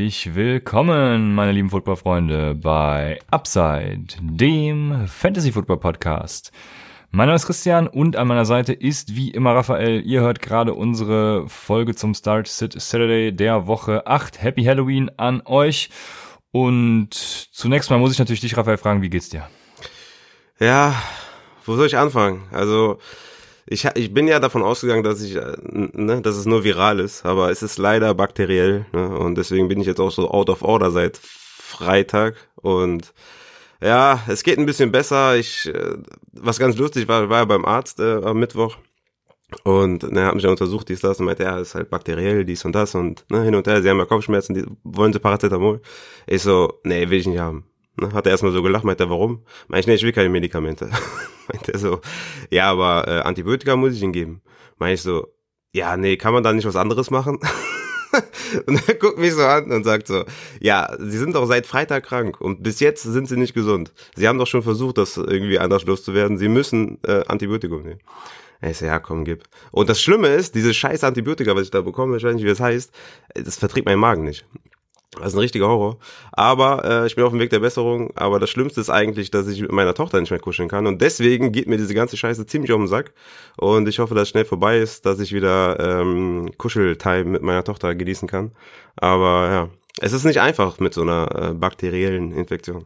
Herzlich willkommen, meine lieben Footballfreunde, bei Upside, dem Fantasy Football Podcast. Mein Name ist Christian und an meiner Seite ist wie immer Raphael. Ihr hört gerade unsere Folge zum Start Sit Saturday der Woche 8. Happy Halloween an euch. Und zunächst mal muss ich natürlich dich, Raphael, fragen, wie geht's dir? Ja, wo soll ich anfangen? Also, ich, ich bin ja davon ausgegangen, dass ich, äh, ne, dass es nur viral ist, aber es ist leider bakteriell, ne, und deswegen bin ich jetzt auch so out of order seit Freitag und ja, es geht ein bisschen besser. Ich, äh, was ganz lustig war, war ja beim Arzt äh, am Mittwoch und ne, hat mich ja untersucht, dies, das und meinte, ja, ist halt bakteriell, dies und das und ne, hin und her, sie haben ja Kopfschmerzen, die, wollen sie Paracetamol? Ich so, nee, will ich nicht haben. Ne, hat er erstmal so gelacht, meinte er, warum? Meinte ich, nee, ich will keine Medikamente. meinte er so, ja, aber äh, Antibiotika muss ich ihm geben. Meinte ich so, ja, nee, kann man da nicht was anderes machen? und er guckt mich so an und sagt so, ja, Sie sind doch seit Freitag krank und bis jetzt sind Sie nicht gesund. Sie haben doch schon versucht, das irgendwie anders loszuwerden. Sie müssen äh, Antibiotikum nehmen. Ich so, ja, komm, gib. Und das Schlimme ist, diese scheiß Antibiotika, was ich da bekomme, ich weiß nicht, wie das heißt, das verträgt mein Magen nicht. Das ist ein richtiger Horror. Aber äh, ich bin auf dem Weg der Besserung. Aber das Schlimmste ist eigentlich, dass ich mit meiner Tochter nicht mehr kuscheln kann. Und deswegen geht mir diese ganze Scheiße ziemlich um den Sack. Und ich hoffe, dass es schnell vorbei ist, dass ich wieder ähm, Kuscheltime mit meiner Tochter genießen kann. Aber ja, es ist nicht einfach mit so einer äh, bakteriellen Infektion.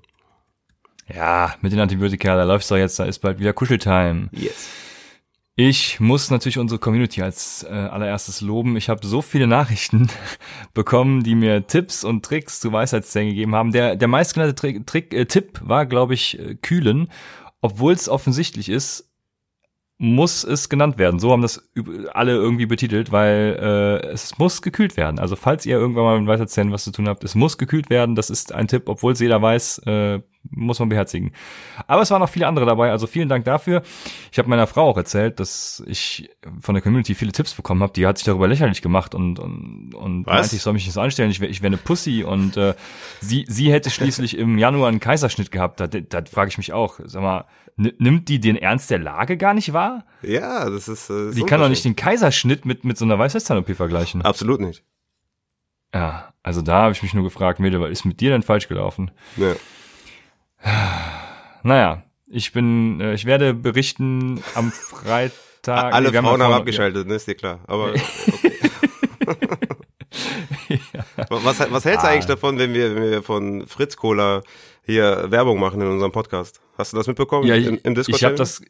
Ja, mit den Antibiotika, da läuft's doch jetzt, da ist bald wieder Kuscheltime. Yes. Ich muss natürlich unsere Community als äh, allererstes loben. Ich habe so viele Nachrichten bekommen, die mir Tipps und Tricks zu Weisheitszähnen gegeben haben. Der, der meistgenannte Trick, Trick, äh, Tipp war, glaube ich, äh, kühlen. Obwohl es offensichtlich ist, muss es genannt werden. So haben das alle irgendwie betitelt, weil äh, es muss gekühlt werden. Also falls ihr irgendwann mal mit Weisheitszähnen was zu tun habt, es muss gekühlt werden. Das ist ein Tipp, obwohl es jeder weiß, äh, muss man beherzigen. Aber es waren noch viele andere dabei, also vielen Dank dafür. Ich habe meiner Frau auch erzählt, dass ich von der Community viele Tipps bekommen habe. Die hat sich darüber lächerlich gemacht und und, und Was? meinte, ich soll mich nicht so anstellen, ich wäre ich wär eine Pussy und äh, sie sie hätte schließlich im Januar einen Kaiserschnitt gehabt. Da, da frage ich mich auch, sag mal, nimmt die den Ernst der Lage gar nicht wahr? Ja, das ist. Äh, Die kann doch nicht den Kaiserschnitt mit mit so einer Weisheitszahn-OP vergleichen. Absolut nicht. Ja, also da habe ich mich nur gefragt, Mädel, was ist mit dir denn falsch gelaufen? Ja. Naja, ich bin, äh, ich werde berichten am Freitag. Alle wir Frauen haben abgeschaltet, ne, ist dir klar. Aber okay. was, was hältst du Ah. eigentlich davon, wenn wir, wenn wir von Fritz Cola hier Werbung machen in unserem Podcast? Hast du das mitbekommen? Ja, ich, Im, im Discord ich habe das,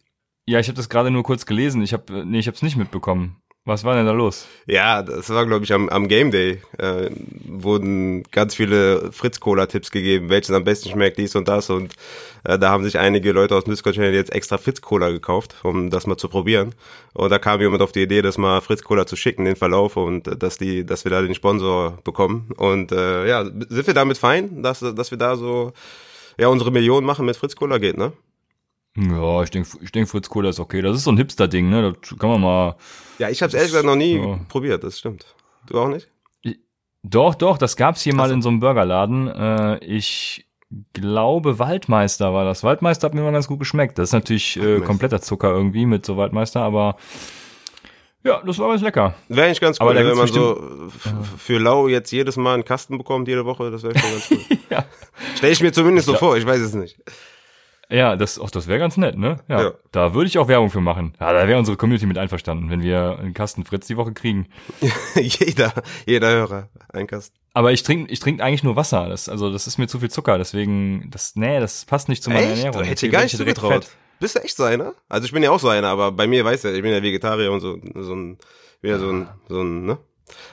ja, ich habe das gerade nur kurz gelesen. Ich habe, nee, ich habe es nicht mitbekommen. Was war denn da los? Ja, das war, glaube ich, am, am Game Day. Äh, wurden ganz viele Fritz-Cola-Tipps gegeben, welches am besten schmeckt, dies und das. Und äh, da haben sich einige Leute aus dem Discord-Channel jetzt extra Fritz-Cola gekauft, um das mal zu probieren. Und da kam jemand auf die Idee, das mal Fritz-Cola zu schicken, den Verlauf, und äh, dass die, dass wir da den Sponsor bekommen. Und äh, ja, sind wir damit fein, dass, dass wir da so ja unsere Millionen machen mit Fritz-Cola geht, ne? Ja, ich denke, ich denk, Fritz Cola ist okay. Das ist so ein Hipster-Ding, ne? Das kann man mal. Ja, ich habe es ehrlich gesagt noch nie Ja. probiert, das stimmt. Du auch nicht? Doch, doch, das gab's hier mal Ach so. in so einem Burgerladen. Äh, ich glaube, Waldmeister war das. Waldmeister hat mir mal ganz gut geschmeckt. Das ist natürlich äh, kompletter Zucker irgendwie mit so Waldmeister, aber ja, das war ganz lecker. Wäre eigentlich ganz Aber cool, da wenn man so für lau jetzt jedes Mal einen Kasten bekommt, jede Woche, das wäre schon ganz cool. Ja. Stell ich mir zumindest so Ja. vor, ich weiß es nicht. Ja, das, auch das wäre ganz nett, ne? Ja, Ja. Da würde ich auch Werbung für machen. Ja, da wäre unsere Community mit einverstanden, wenn wir einen Kasten Fritz die Woche kriegen. jeder, jeder Hörer, ein Kasten. Aber ich trinke ich trink eigentlich nur Wasser. Das, also das ist mir zu viel Zucker, deswegen, das, nee, das passt nicht zu meiner Echt? Ernährung. Dir Deswegen gar nicht ich direkt zugetraut. fett. Bist du echt so einer? Also ich bin ja auch so einer, aber bei mir weißt du, ja, ich bin ja Vegetarier und so, so ein, wieder so ein, so ein, ne?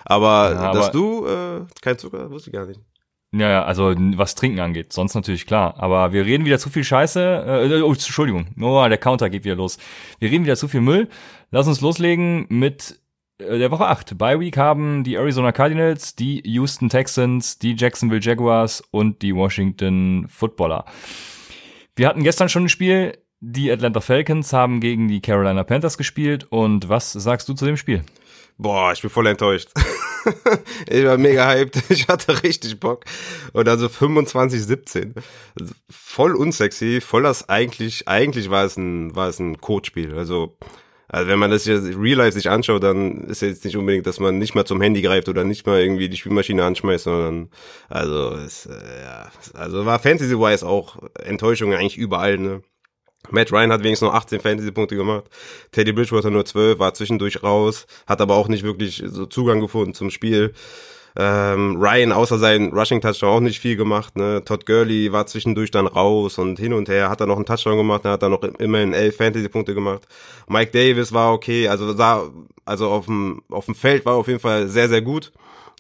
Aber, Ja, dass aber- du äh, kein Zucker, wusste ich gar nicht. Ja, also was Trinken angeht, sonst natürlich klar. Aber wir reden wieder zu viel Scheiße. Äh, oh, Entschuldigung, oh, der Counter geht wieder los. Wir reden wieder zu viel Müll. Lass uns loslegen mit äh, der Woche 8. Bye Week haben die Arizona Cardinals, die Houston Texans, die Jacksonville Jaguars und die Washington Footballer. Wir hatten gestern schon ein Spiel. Die Atlanta Falcons haben gegen die Carolina Panthers gespielt. Und was sagst du zu dem Spiel? Boah, ich bin voll enttäuscht. ich war mega hyped. Ich hatte richtig Bock. Und also 25, 17. Voll unsexy. Voll das eigentlich, eigentlich war es ein, war es ein Codespiel. Also, also wenn man das jetzt real life sich anschaut, dann ist jetzt nicht unbedingt, dass man nicht mal zum Handy greift oder nicht mal irgendwie die Spielmaschine anschmeißt, sondern also es, äh, ja, also war Fantasy wise auch Enttäuschung eigentlich überall, ne? Matt Ryan hat wenigstens nur 18 Fantasy-Punkte gemacht. Teddy Bridgewater nur 12, war zwischendurch raus, hat aber auch nicht wirklich so Zugang gefunden zum Spiel. Ähm, Ryan außer seinen Rushing Touchdown auch nicht viel gemacht. Ne? Todd Gurley war zwischendurch dann raus und hin und her hat er noch einen Touchdown gemacht, er hat dann noch immerhin elf Fantasy-Punkte gemacht. Mike Davis war okay, also sah, also auf dem auf dem Feld war auf jeden Fall sehr sehr gut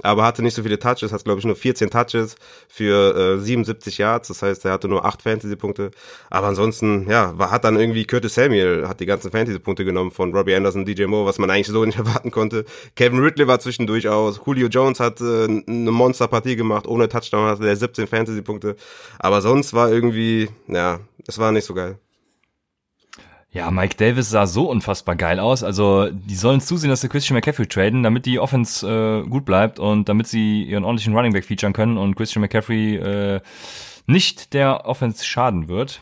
aber hatte nicht so viele Touches, hat glaube ich nur 14 Touches für äh, 77 Yards, das heißt, er hatte nur 8 Fantasy-Punkte, aber ansonsten, ja, war, hat dann irgendwie Curtis Samuel, hat die ganzen Fantasy-Punkte genommen von Robbie Anderson, DJ Moore, was man eigentlich so nicht erwarten konnte. Kevin Ridley war zwischendurch aus, Julio Jones hat äh, eine Monster-Partie gemacht, ohne Touchdown hatte er 17 Fantasy-Punkte, aber sonst war irgendwie, ja, es war nicht so geil. Ja, Mike Davis sah so unfassbar geil aus. Also die sollen zusehen, dass sie Christian McCaffrey traden, damit die Offense äh, gut bleibt und damit sie ihren ordentlichen Running Back featuren können und Christian McCaffrey äh, nicht der Offense schaden wird.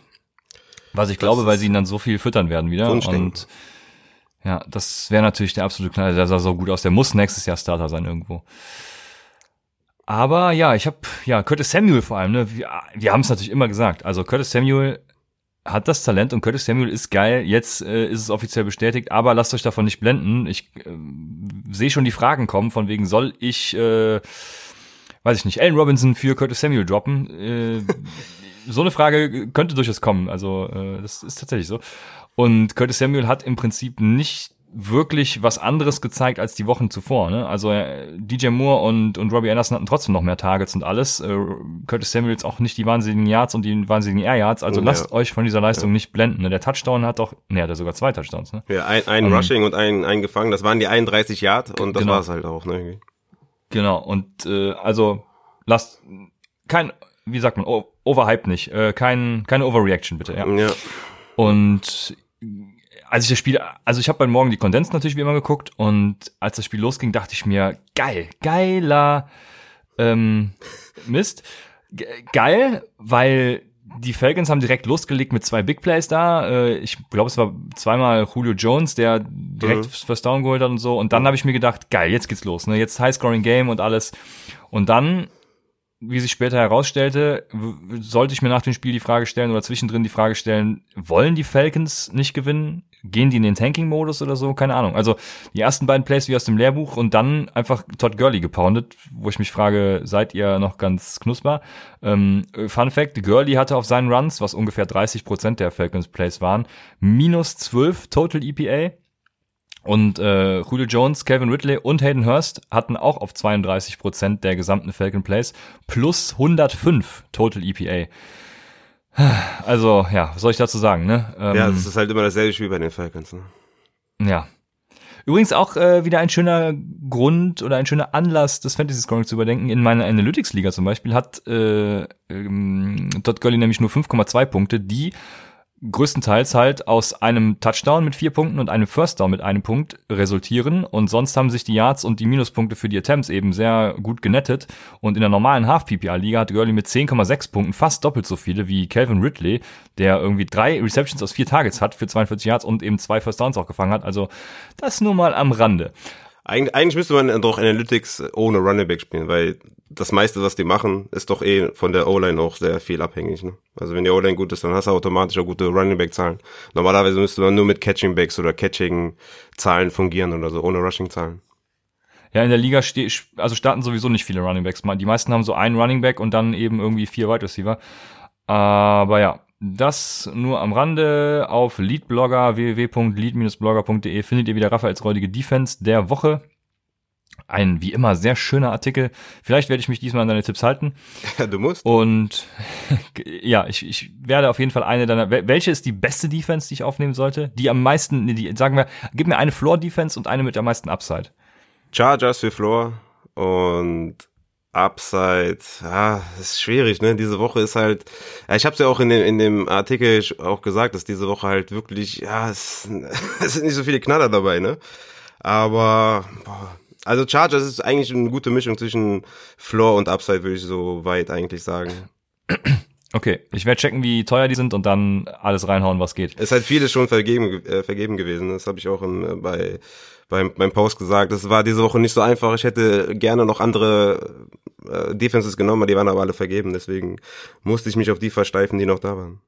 Was ich das glaube, weil sie ihn dann so viel füttern werden wieder. Und ja, das wäre natürlich der absolute Knall. Der sah so gut aus. Der muss nächstes Jahr Starter sein irgendwo. Aber ja, ich habe ja Curtis Samuel vor allem. Ne? Wir, wir haben es natürlich immer gesagt. Also Curtis Samuel hat das Talent und Curtis Samuel ist geil. Jetzt äh, ist es offiziell bestätigt, aber lasst euch davon nicht blenden. Ich äh, sehe schon die Fragen kommen, von wegen soll ich, äh, weiß ich nicht, Allen Robinson für Curtis Samuel droppen? Äh, so eine Frage könnte durchaus kommen. Also äh, das ist tatsächlich so. Und Curtis Samuel hat im Prinzip nicht wirklich was anderes gezeigt als die Wochen zuvor. Ne? Also äh, DJ Moore und, und Robbie Anderson hatten trotzdem noch mehr Targets und alles. Äh, Curtis Samuels auch nicht die wahnsinnigen Yards und die wahnsinnigen Air Yards. Also ja. lasst euch von dieser Leistung ja. nicht blenden. Ne? Der Touchdown hat doch, ne, hat er sogar zwei Touchdowns. Ne? Ja, ein, ein um, ähm, Rushing und ein, ein gefangen. Das waren die 31 Yards und das genau. war es halt auch. Ne? Genau. Und äh, also lasst kein, wie sagt man, overhype nicht. Äh, kein, keine Overreaction bitte. Ja. ja. Und als ich das Spiel, also ich habe beim Morgen die Kondens natürlich wie immer geguckt und als das Spiel losging, dachte ich mir, geil, geiler ähm, Mist. Ge geil, weil die Falcons haben direkt losgelegt mit zwei Big Plays da. Äh, ich glaube, es war zweimal Julio Jones, der direkt mhm. First Down geholt hat und so. Und dann habe ich mir gedacht, geil, jetzt geht's los. Ne? Jetzt High-Scoring Game und alles. Und dann wie sich später herausstellte, sollte ich mir nach dem Spiel die Frage stellen oder zwischendrin die Frage stellen, wollen die Falcons nicht gewinnen? Gehen die in den Tanking-Modus oder so? Keine Ahnung. Also die ersten beiden Plays wie aus dem Lehrbuch und dann einfach Todd Gurley gepoundet, wo ich mich frage, seid ihr noch ganz knusper? Ähm, Fun Fact, Gurley hatte auf seinen Runs, was ungefähr 30 Prozent der Falcons-Plays waren, minus 12 Total EPA. Und äh, Julio Jones, Calvin Ridley und Hayden Hurst hatten auch auf 32 Prozent der gesamten Falcon Plays plus 105 Total EPA. Also, ja, was soll ich dazu sagen, ne? Ähm, ja, das ist halt immer dasselbe Spiel bei den Falcons, ne? Ja. Übrigens auch äh, wieder ein schöner Grund oder ein schöner Anlass, das Fantasy Scoring zu überdenken. In meiner Analytics-Liga zum Beispiel hat äh, ähm, Todd Gurley nämlich nur 5,2 Punkte, die größtenteils halt aus einem Touchdown mit vier Punkten und einem First Down mit einem Punkt resultieren. Und sonst haben sich die Yards und die Minuspunkte für die Attempts eben sehr gut genettet. Und in der normalen Half-PPR-Liga hat Gurley mit 10,6 Punkten fast doppelt so viele wie Calvin Ridley, der irgendwie drei Receptions aus vier Targets hat für 42 Yards und eben zwei First Downs auch gefangen hat. Also das nur mal am Rande. Eig eigentlich müsste man doch Analytics ohne Running Back spielen, weil das meiste, was die machen, ist doch eh von der O-Line auch sehr viel abhängig. Ne? Also wenn die O-Line gut ist, dann hast du automatisch auch gute Running Back Zahlen. Normalerweise müsste man nur mit Catching Backs oder Catching Zahlen fungieren oder so, ohne Rushing Zahlen. Ja, in der Liga ste also starten sowieso nicht viele Running Backs. Die meisten haben so einen Running Back und dann eben irgendwie vier Wide Receiver. Aber ja, das nur am Rande. Auf Leadblogger www.lead-blogger.de findet ihr wieder Raphaels räudige Defense der Woche. Ein wie immer sehr schöner Artikel. Vielleicht werde ich mich diesmal an deine Tipps halten. Ja, du musst. Und ja, ich, ich werde auf jeden Fall eine deiner. Welche ist die beste Defense, die ich aufnehmen sollte? Die am meisten, die sagen wir, gib mir eine Floor Defense und eine mit am meisten Upside. Chargers für Floor und Upside, ja, das ist schwierig, ne? Diese Woche ist halt, ich habe es ja auch in dem, in dem Artikel auch gesagt, dass diese Woche halt wirklich, ja, es, es sind nicht so viele Knaller dabei, ne? Aber, boah, also Chargers ist eigentlich eine gute Mischung zwischen Floor und Upside, würde ich so weit eigentlich sagen. Okay, ich werde checken, wie teuer die sind und dann alles reinhauen, was geht. Es ist halt vieles schon vergeben, äh, vergeben gewesen. Das habe ich auch im, äh, bei beim, beim Post gesagt. Das war diese Woche nicht so einfach. Ich hätte gerne noch andere äh, Defenses genommen, die waren aber alle vergeben. Deswegen musste ich mich auf die versteifen, die noch da waren.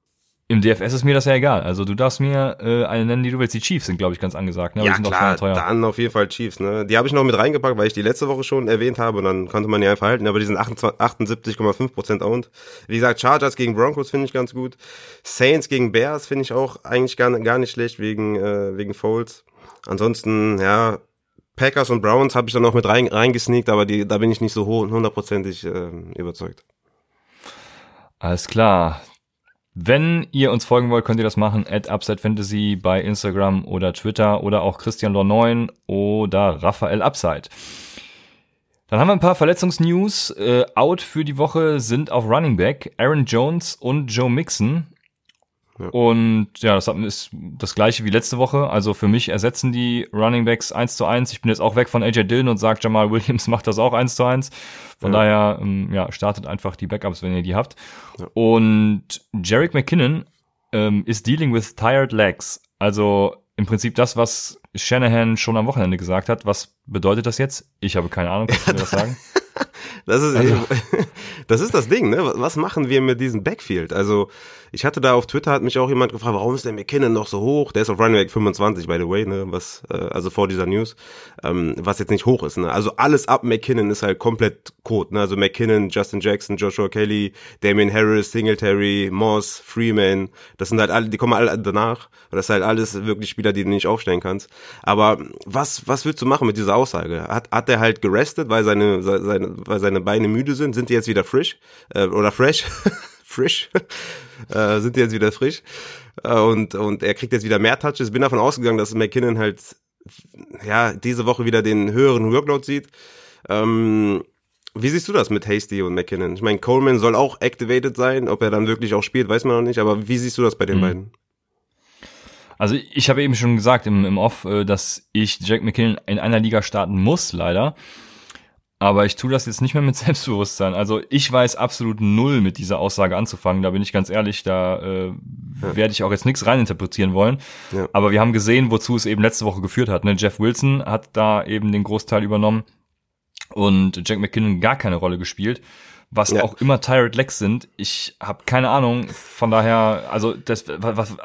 Im DFS ist mir das ja egal. Also du darfst mir äh, eine nennen, die du willst. Die Chiefs sind, glaube ich, ganz angesagt. Ne? ja, klar, dann auf jeden Fall Chiefs. Ne? Die habe ich noch mit reingepackt, weil ich die letzte Woche schon erwähnt habe und dann konnte man die einfach halten. Aber die sind 78,5% owned. Wie gesagt, Chargers gegen Broncos finde ich ganz gut. Saints gegen Bears finde ich auch eigentlich gar, gar nicht schlecht wegen, äh, wegen Folds. Ansonsten, ja, Packers und Browns habe ich dann noch mit rein, reingesneakt, aber die, da bin ich nicht so hundertprozentig äh, überzeugt. Alles klar. Wenn ihr uns folgen wollt, könnt ihr das machen at Upside Fantasy bei Instagram oder Twitter oder auch Christian Lorneun oder Raphael Upside. Dann haben wir ein paar Verletzungsnews. Äh, out für die Woche sind auf Running Back Aaron Jones und Joe Mixon. Und ja, das ist das gleiche wie letzte Woche. Also für mich ersetzen die Running Backs eins zu eins. Ich bin jetzt auch weg von AJ Dillon und sage, Jamal Williams macht das auch eins zu eins. Von ja. daher, ähm, ja, startet einfach die Backups, wenn ihr die habt. Ja. Und Jarek McKinnon ähm, ist dealing with tired legs. Also im Prinzip das, was Shanahan schon am Wochenende gesagt hat. Was bedeutet das jetzt? Ich habe keine Ahnung. Kannst du mir das sagen? Das ist, also. das ist das Ding, ne? Was machen wir mit diesem Backfield? Also, ich hatte da auf Twitter, hat mich auch jemand gefragt, warum ist der McKinnon noch so hoch? Der ist auf Running Back 25, by the way, ne? Was, äh, also vor dieser News, ähm, was jetzt nicht hoch ist, ne? Also alles ab McKinnon ist halt komplett Code, ne? Also McKinnon, Justin Jackson, Joshua Kelly, Damien Harris, Singletary, Moss, Freeman, das sind halt alle, die kommen alle danach. Das ist halt alles wirklich Spieler, die du nicht aufstellen kannst. Aber was, was willst du machen mit dieser Aussage? Hat, hat der halt gerestet, weil seine, seine, weil seine Beine müde sind? Sind die jetzt wieder frisch? Äh, oder fresh? frisch? äh, sind die jetzt wieder frisch. Äh, und, und er kriegt jetzt wieder mehr Touches. Bin davon ausgegangen, dass McKinnon halt ja diese Woche wieder den höheren Workload sieht. Ähm, wie siehst du das mit Hasty und McKinnon? Ich meine, Coleman soll auch activated sein. Ob er dann wirklich auch spielt, weiß man noch nicht. Aber wie siehst du das bei den mhm. beiden? Also ich habe eben schon gesagt im, im Off, äh, dass ich Jack McKinnon in einer Liga starten muss, leider. Aber ich tue das jetzt nicht mehr mit Selbstbewusstsein. Also ich weiß absolut null mit dieser Aussage anzufangen. Da bin ich ganz ehrlich, da äh, ja. werde ich auch jetzt nichts reininterpretieren wollen. Ja. Aber wir haben gesehen, wozu es eben letzte Woche geführt hat. Ne? Jeff Wilson hat da eben den Großteil übernommen und Jack McKinnon gar keine Rolle gespielt. Was ja. auch immer Tired Legs sind. Ich habe keine Ahnung. Von daher, also das, was,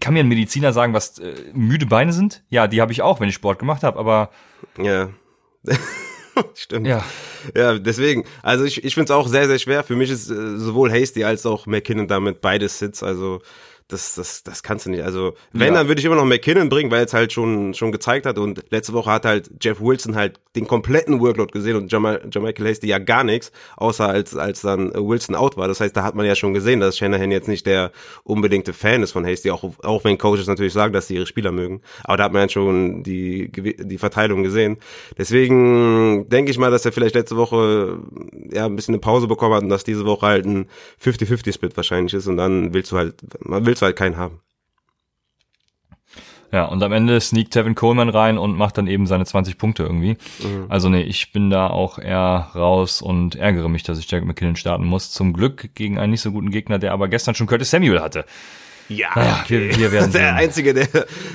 kann mir ein Mediziner sagen, was äh, müde Beine sind? Ja, die habe ich auch, wenn ich Sport gemacht habe. Aber ja. Stimmt. Ja. Ja, deswegen. Also ich, ich finde es auch sehr, sehr schwer. Für mich ist äh, sowohl Hasty als auch McKinnon damit beides Sits. Also das, das, das kannst du nicht. Also, wenn, ja. dann würde ich immer noch McKinnon bringen, weil es halt schon, schon gezeigt hat. Und letzte Woche hat halt Jeff Wilson halt den kompletten Workload gesehen und Jamal, Jamichael Hasty ja gar nichts, außer als, als dann Wilson out war. Das heißt, da hat man ja schon gesehen, dass Shanahan jetzt nicht der unbedingte Fan ist von Hasty, auch, auch wenn Coaches natürlich sagen, dass sie ihre Spieler mögen. Aber da hat man ja schon die, die Verteilung gesehen. Deswegen denke ich mal, dass er vielleicht letzte Woche ja ein bisschen eine Pause bekommen hat und dass diese Woche halt ein 50-50-Split wahrscheinlich ist und dann willst du halt, man willst du halt keinen haben. Ja, und am Ende sneakt Tevin Coleman rein und macht dann eben seine 20 Punkte irgendwie. Mhm. Also nee, ich bin da auch eher raus und ärgere mich, dass ich Jack McKinnon starten muss. Zum Glück gegen einen nicht so guten Gegner, der aber gestern schon Curtis Samuel hatte. Ja, naja, okay. wir, wir werden sehen. Der Einzige, der,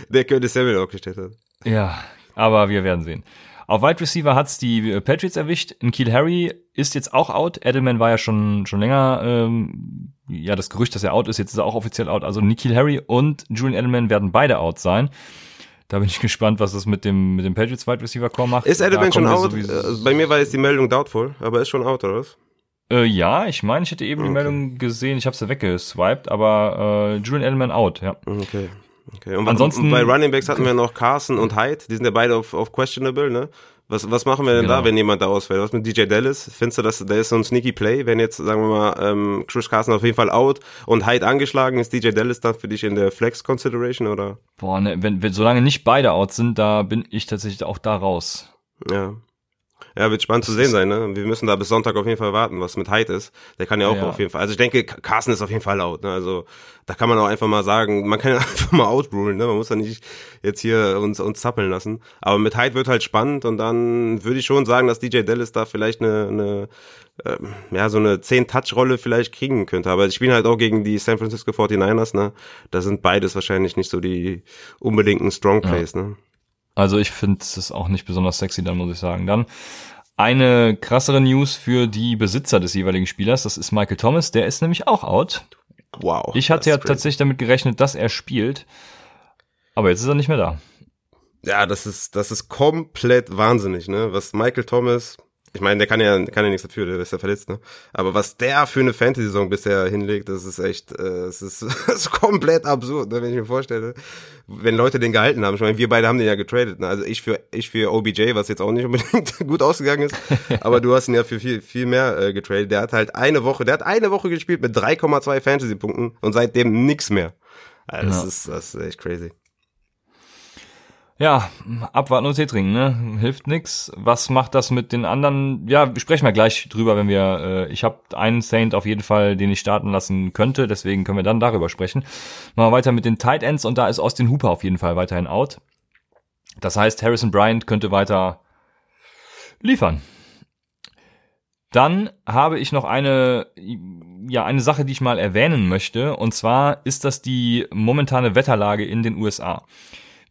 der Curtis Samuel aufgestellt hat. Ja, aber wir werden sehen. Auf Wide Receiver hat's die äh, Patriots erwischt. In Kiel Harry ist jetzt auch out. Edelman war ja schon schon länger ähm, ja das Gerücht, dass er out ist. Jetzt ist er auch offiziell out. Also Nikhil Harry und Julian Edelman werden beide out sein. Da bin ich gespannt, was das mit dem mit dem Patriots Wide Receiver Core macht. Ist Edelman schon out? Sowieso Bei mir war jetzt die Meldung doubtful, aber ist schon out oder was? Äh, ja, ich meine, ich hätte eben okay. die Meldung gesehen. Ich habe sie weggeswiped, aber äh, Julian Edelman out, ja. Okay. Okay. Und Ansonsten, bei Running Backs hatten wir noch Carson und Hyde, die sind ja beide auf, auf questionable, ne? Was, was machen wir denn genau. da, wenn jemand da ausfällt? Was mit DJ Dallas? Findest du, dass der ist so ein sneaky Play, wenn jetzt, sagen wir mal, ähm, Chris Carson auf jeden Fall out und Hyde angeschlagen, ist DJ Dallas dann für dich in der Flex Consideration oder? Boah, ne, wenn, wenn solange nicht beide out sind, da bin ich tatsächlich auch da raus. Ja. Ja, wird spannend zu sehen sein, ne? Wir müssen da bis Sonntag auf jeden Fall warten, was mit Hyde ist. Der kann ja auch ja. auf jeden Fall. Also ich denke, Carsten ist auf jeden Fall laut, ne? Also da kann man auch einfach mal sagen, man kann ja einfach mal outrulen, ne? Man muss ja nicht jetzt hier uns, uns zappeln lassen. Aber mit Hyde wird halt spannend und dann würde ich schon sagen, dass DJ Dallas da vielleicht eine, eine äh, ja, so eine 10-Touch-Rolle vielleicht kriegen könnte. Aber ich spiele halt auch gegen die San Francisco 49ers, ne? Da sind beides wahrscheinlich nicht so die unbedingten Strong Plays, ja. ne? Also ich finde es auch nicht besonders sexy, dann muss ich sagen. Dann eine krassere News für die Besitzer des jeweiligen Spielers, das ist Michael Thomas, der ist nämlich auch out. Wow. Ich hatte ja crazy. tatsächlich damit gerechnet, dass er spielt, aber jetzt ist er nicht mehr da. Ja, das ist, das ist komplett wahnsinnig, ne? Was Michael Thomas ich meine, der kann ja, kann ja nichts dafür, der ist ja verletzt, ne? Aber was der für eine Fantasy-Saison bisher hinlegt, das ist echt, äh, es ist, das ist komplett absurd, ne? wenn ich mir vorstelle, wenn Leute den gehalten haben. Ich meine, wir beide haben den ja getradet, ne? Also ich für, ich für OBJ, was jetzt auch nicht unbedingt gut ausgegangen ist, aber du hast ihn ja für viel, viel mehr äh, getradet. Der hat halt eine Woche, der hat eine Woche gespielt mit 3,2 Fantasy-Punkten und seitdem nix mehr. Also das, ja. ist, das ist echt crazy. Ja, abwarten und Tee trinken, ne? Hilft nix. Was macht das mit den anderen? Ja, sprechen wir gleich drüber, wenn wir. Äh, ich habe einen Saint auf jeden Fall, den ich starten lassen könnte, deswegen können wir dann darüber sprechen. Machen wir weiter mit den Tight Ends und da ist Austin Hooper auf jeden Fall weiterhin out. Das heißt, Harrison Bryant könnte weiter liefern. Dann habe ich noch eine, ja, eine Sache, die ich mal erwähnen möchte. Und zwar ist das die momentane Wetterlage in den USA.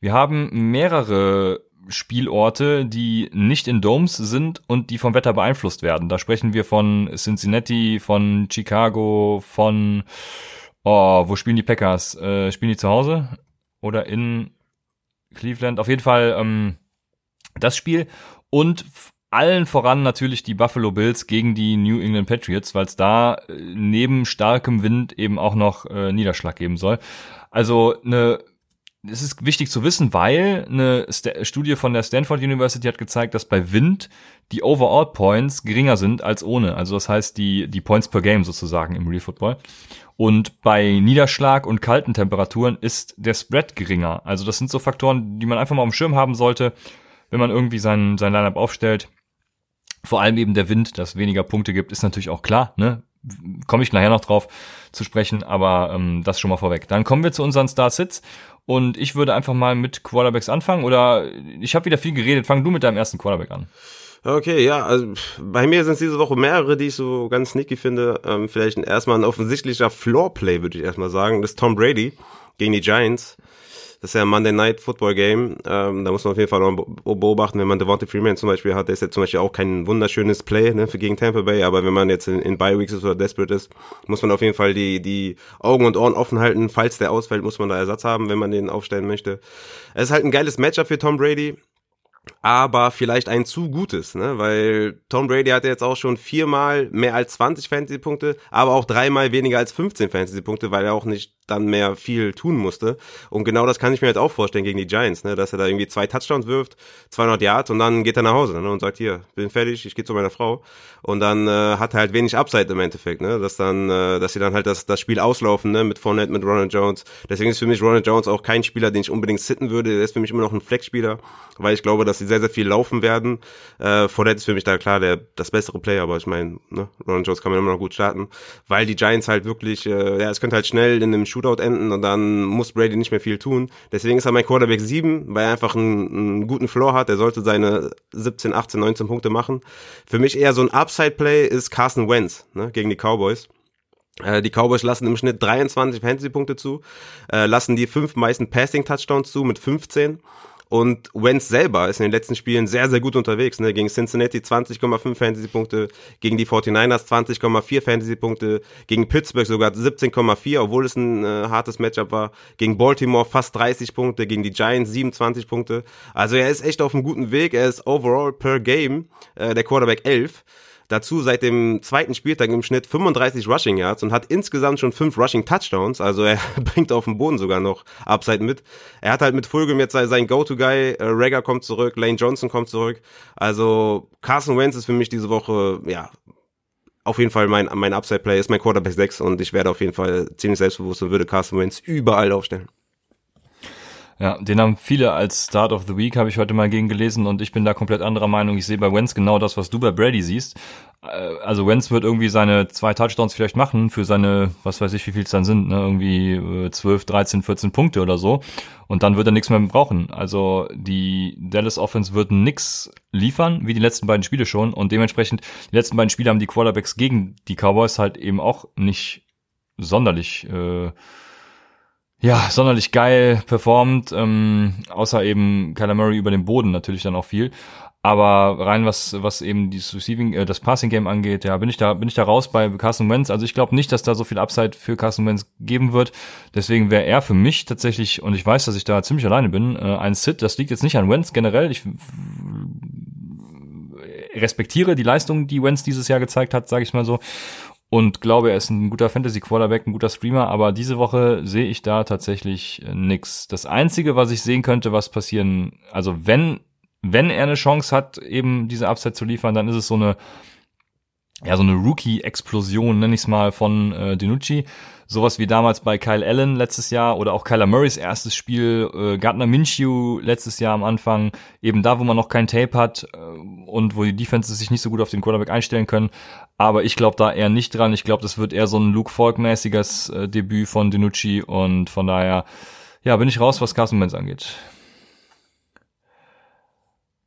Wir haben mehrere Spielorte, die nicht in Domes sind und die vom Wetter beeinflusst werden. Da sprechen wir von Cincinnati, von Chicago, von oh, wo spielen die Packers? Äh, spielen die zu Hause oder in Cleveland? Auf jeden Fall ähm, das Spiel und allen voran natürlich die Buffalo Bills gegen die New England Patriots, weil es da äh, neben starkem Wind eben auch noch äh, Niederschlag geben soll. Also eine es ist wichtig zu wissen, weil eine St Studie von der Stanford University hat gezeigt, dass bei Wind die Overall Points geringer sind als ohne. Also das heißt die, die Points per Game sozusagen im Real Football. Und bei Niederschlag und kalten Temperaturen ist der Spread geringer. Also das sind so Faktoren, die man einfach mal auf dem Schirm haben sollte, wenn man irgendwie sein, sein Lineup aufstellt. Vor allem eben der Wind, dass weniger Punkte gibt, ist natürlich auch klar. Ne? Komme ich nachher noch drauf zu sprechen, aber ähm, das schon mal vorweg. Dann kommen wir zu unseren Star-Sits und ich würde einfach mal mit Quarterbacks anfangen oder ich habe wieder viel geredet. Fang du mit deinem ersten Quarterback an. Okay, ja, also bei mir sind es diese Woche mehrere, die ich so ganz sneaky finde. Ähm, vielleicht erstmal ein offensichtlicher Floorplay, würde ich erstmal sagen. Das ist Tom Brady gegen die Giants. Das ist ja ein Monday Night Football Game. Ähm, da muss man auf jeden Fall beobachten, wenn man Devonta Freeman zum Beispiel hat. Der ist jetzt zum Beispiel auch kein wunderschönes Play ne, für gegen Tampa Bay, aber wenn man jetzt in, in Bye Weeks ist oder desperate ist, muss man auf jeden Fall die, die Augen und Ohren offen halten. Falls der ausfällt, muss man da Ersatz haben, wenn man den aufstellen möchte. Es ist halt ein geiles Matchup für Tom Brady aber vielleicht ein zu gutes, ne? Weil Tom Brady hatte jetzt auch schon viermal mehr als 20 Fantasy-Punkte, aber auch dreimal weniger als 15 Fantasy-Punkte, weil er auch nicht dann mehr viel tun musste. Und genau das kann ich mir jetzt auch vorstellen gegen die Giants, ne? dass er da irgendwie zwei Touchdowns wirft, 200 Yards und dann geht er nach Hause ne? und sagt, hier, bin fertig, ich gehe zu meiner Frau. Und dann äh, hat er halt wenig Upside im Endeffekt, ne? dass dann, äh, dass sie dann halt das, das Spiel auslaufen ne? mit Fournette, mit Ronald Jones. Deswegen ist für mich Ronald Jones auch kein Spieler, den ich unbedingt sitten würde. Der ist für mich immer noch ein Flex-Spieler, weil ich glaube, dass sie sehr, sehr viel laufen werden. Äh, Fournette ist für mich da klar der das bessere Player, aber ich meine, ne? Ronald Jones kann man immer noch gut starten, weil die Giants halt wirklich, äh, ja, es könnte halt schnell in einem Shootout enden und dann muss Brady nicht mehr viel tun. Deswegen ist er mein Quarterback 7, weil er einfach einen, einen guten Floor hat. Er sollte seine 17, 18, 19 Punkte machen. Für mich eher so ein Upside-Play ist Carson Wentz ne, gegen die Cowboys. Äh, die Cowboys lassen im Schnitt 23 Fantasy-Punkte zu, äh, lassen die fünf meisten Passing-Touchdowns zu mit 15 und Wentz selber ist in den letzten Spielen sehr, sehr gut unterwegs. Ne? Gegen Cincinnati 20,5 Fantasy-Punkte, gegen die 49ers 20,4 Fantasy-Punkte, gegen Pittsburgh sogar 17,4, obwohl es ein äh, hartes Matchup war. Gegen Baltimore fast 30 Punkte, gegen die Giants 27 Punkte. Also er ist echt auf einem guten Weg. Er ist overall per Game äh, der Quarterback 11. Dazu seit dem zweiten Spieltag im Schnitt 35 Rushing Yards und hat insgesamt schon fünf Rushing Touchdowns. Also er bringt auf dem Boden sogar noch Upside mit. Er hat halt mit Fulgham jetzt sein Go-To-Guy. Äh, Rager kommt zurück, Lane Johnson kommt zurück. Also Carson Wentz ist für mich diese Woche, ja, auf jeden Fall mein, mein Upside-Play ist mein Quarterback 6 und ich werde auf jeden Fall ziemlich selbstbewusst und würde Carson Wentz überall aufstellen. Ja, den haben viele als Start of the Week, habe ich heute mal gegen gelesen und ich bin da komplett anderer Meinung. Ich sehe bei Wentz genau das, was du bei Brady siehst. Äh, also Wentz wird irgendwie seine zwei Touchdowns vielleicht machen für seine, was weiß ich, wie viel es dann sind, ne? irgendwie 12, 13, 14 Punkte oder so. Und dann wird er nichts mehr brauchen. Also die Dallas Offense wird nix liefern, wie die letzten beiden Spiele schon. Und dementsprechend, die letzten beiden Spiele haben die Quarterbacks gegen die Cowboys halt eben auch nicht sonderlich äh, ja, sonderlich geil performt, ähm, außer eben Kyler Murray über den Boden natürlich dann auch viel. Aber rein was was eben dieses Receiving, äh, das Passing Game angeht, ja, bin ich da bin ich da raus bei Carson Wentz. Also ich glaube nicht, dass da so viel Upside für Carson Wentz geben wird. Deswegen wäre er für mich tatsächlich und ich weiß, dass ich da ziemlich alleine bin, äh, ein Sit. Das liegt jetzt nicht an Wentz generell. Ich respektiere die Leistung, die Wentz dieses Jahr gezeigt hat, sage ich mal so und glaube, er ist ein guter Fantasy-Quarterback, ein guter Streamer, aber diese Woche sehe ich da tatsächlich äh, nix. Das Einzige, was ich sehen könnte, was passieren, also wenn, wenn er eine Chance hat, eben diese Upside zu liefern, dann ist es so eine, ja, so eine Rookie-Explosion, nenne ich es mal, von äh, Denucci. Sowas wie damals bei Kyle Allen letztes Jahr oder auch Kyler Murrays erstes Spiel, äh, Gardner Minshew letztes Jahr am Anfang, eben da, wo man noch kein Tape hat äh, und wo die Defenses sich nicht so gut auf den Quarterback einstellen können. Aber ich glaube da eher nicht dran. Ich glaube, das wird eher so ein Luke Falk-mäßiges äh, Debüt von Denucci und von daher, ja, bin ich raus, was Carson Wentz angeht.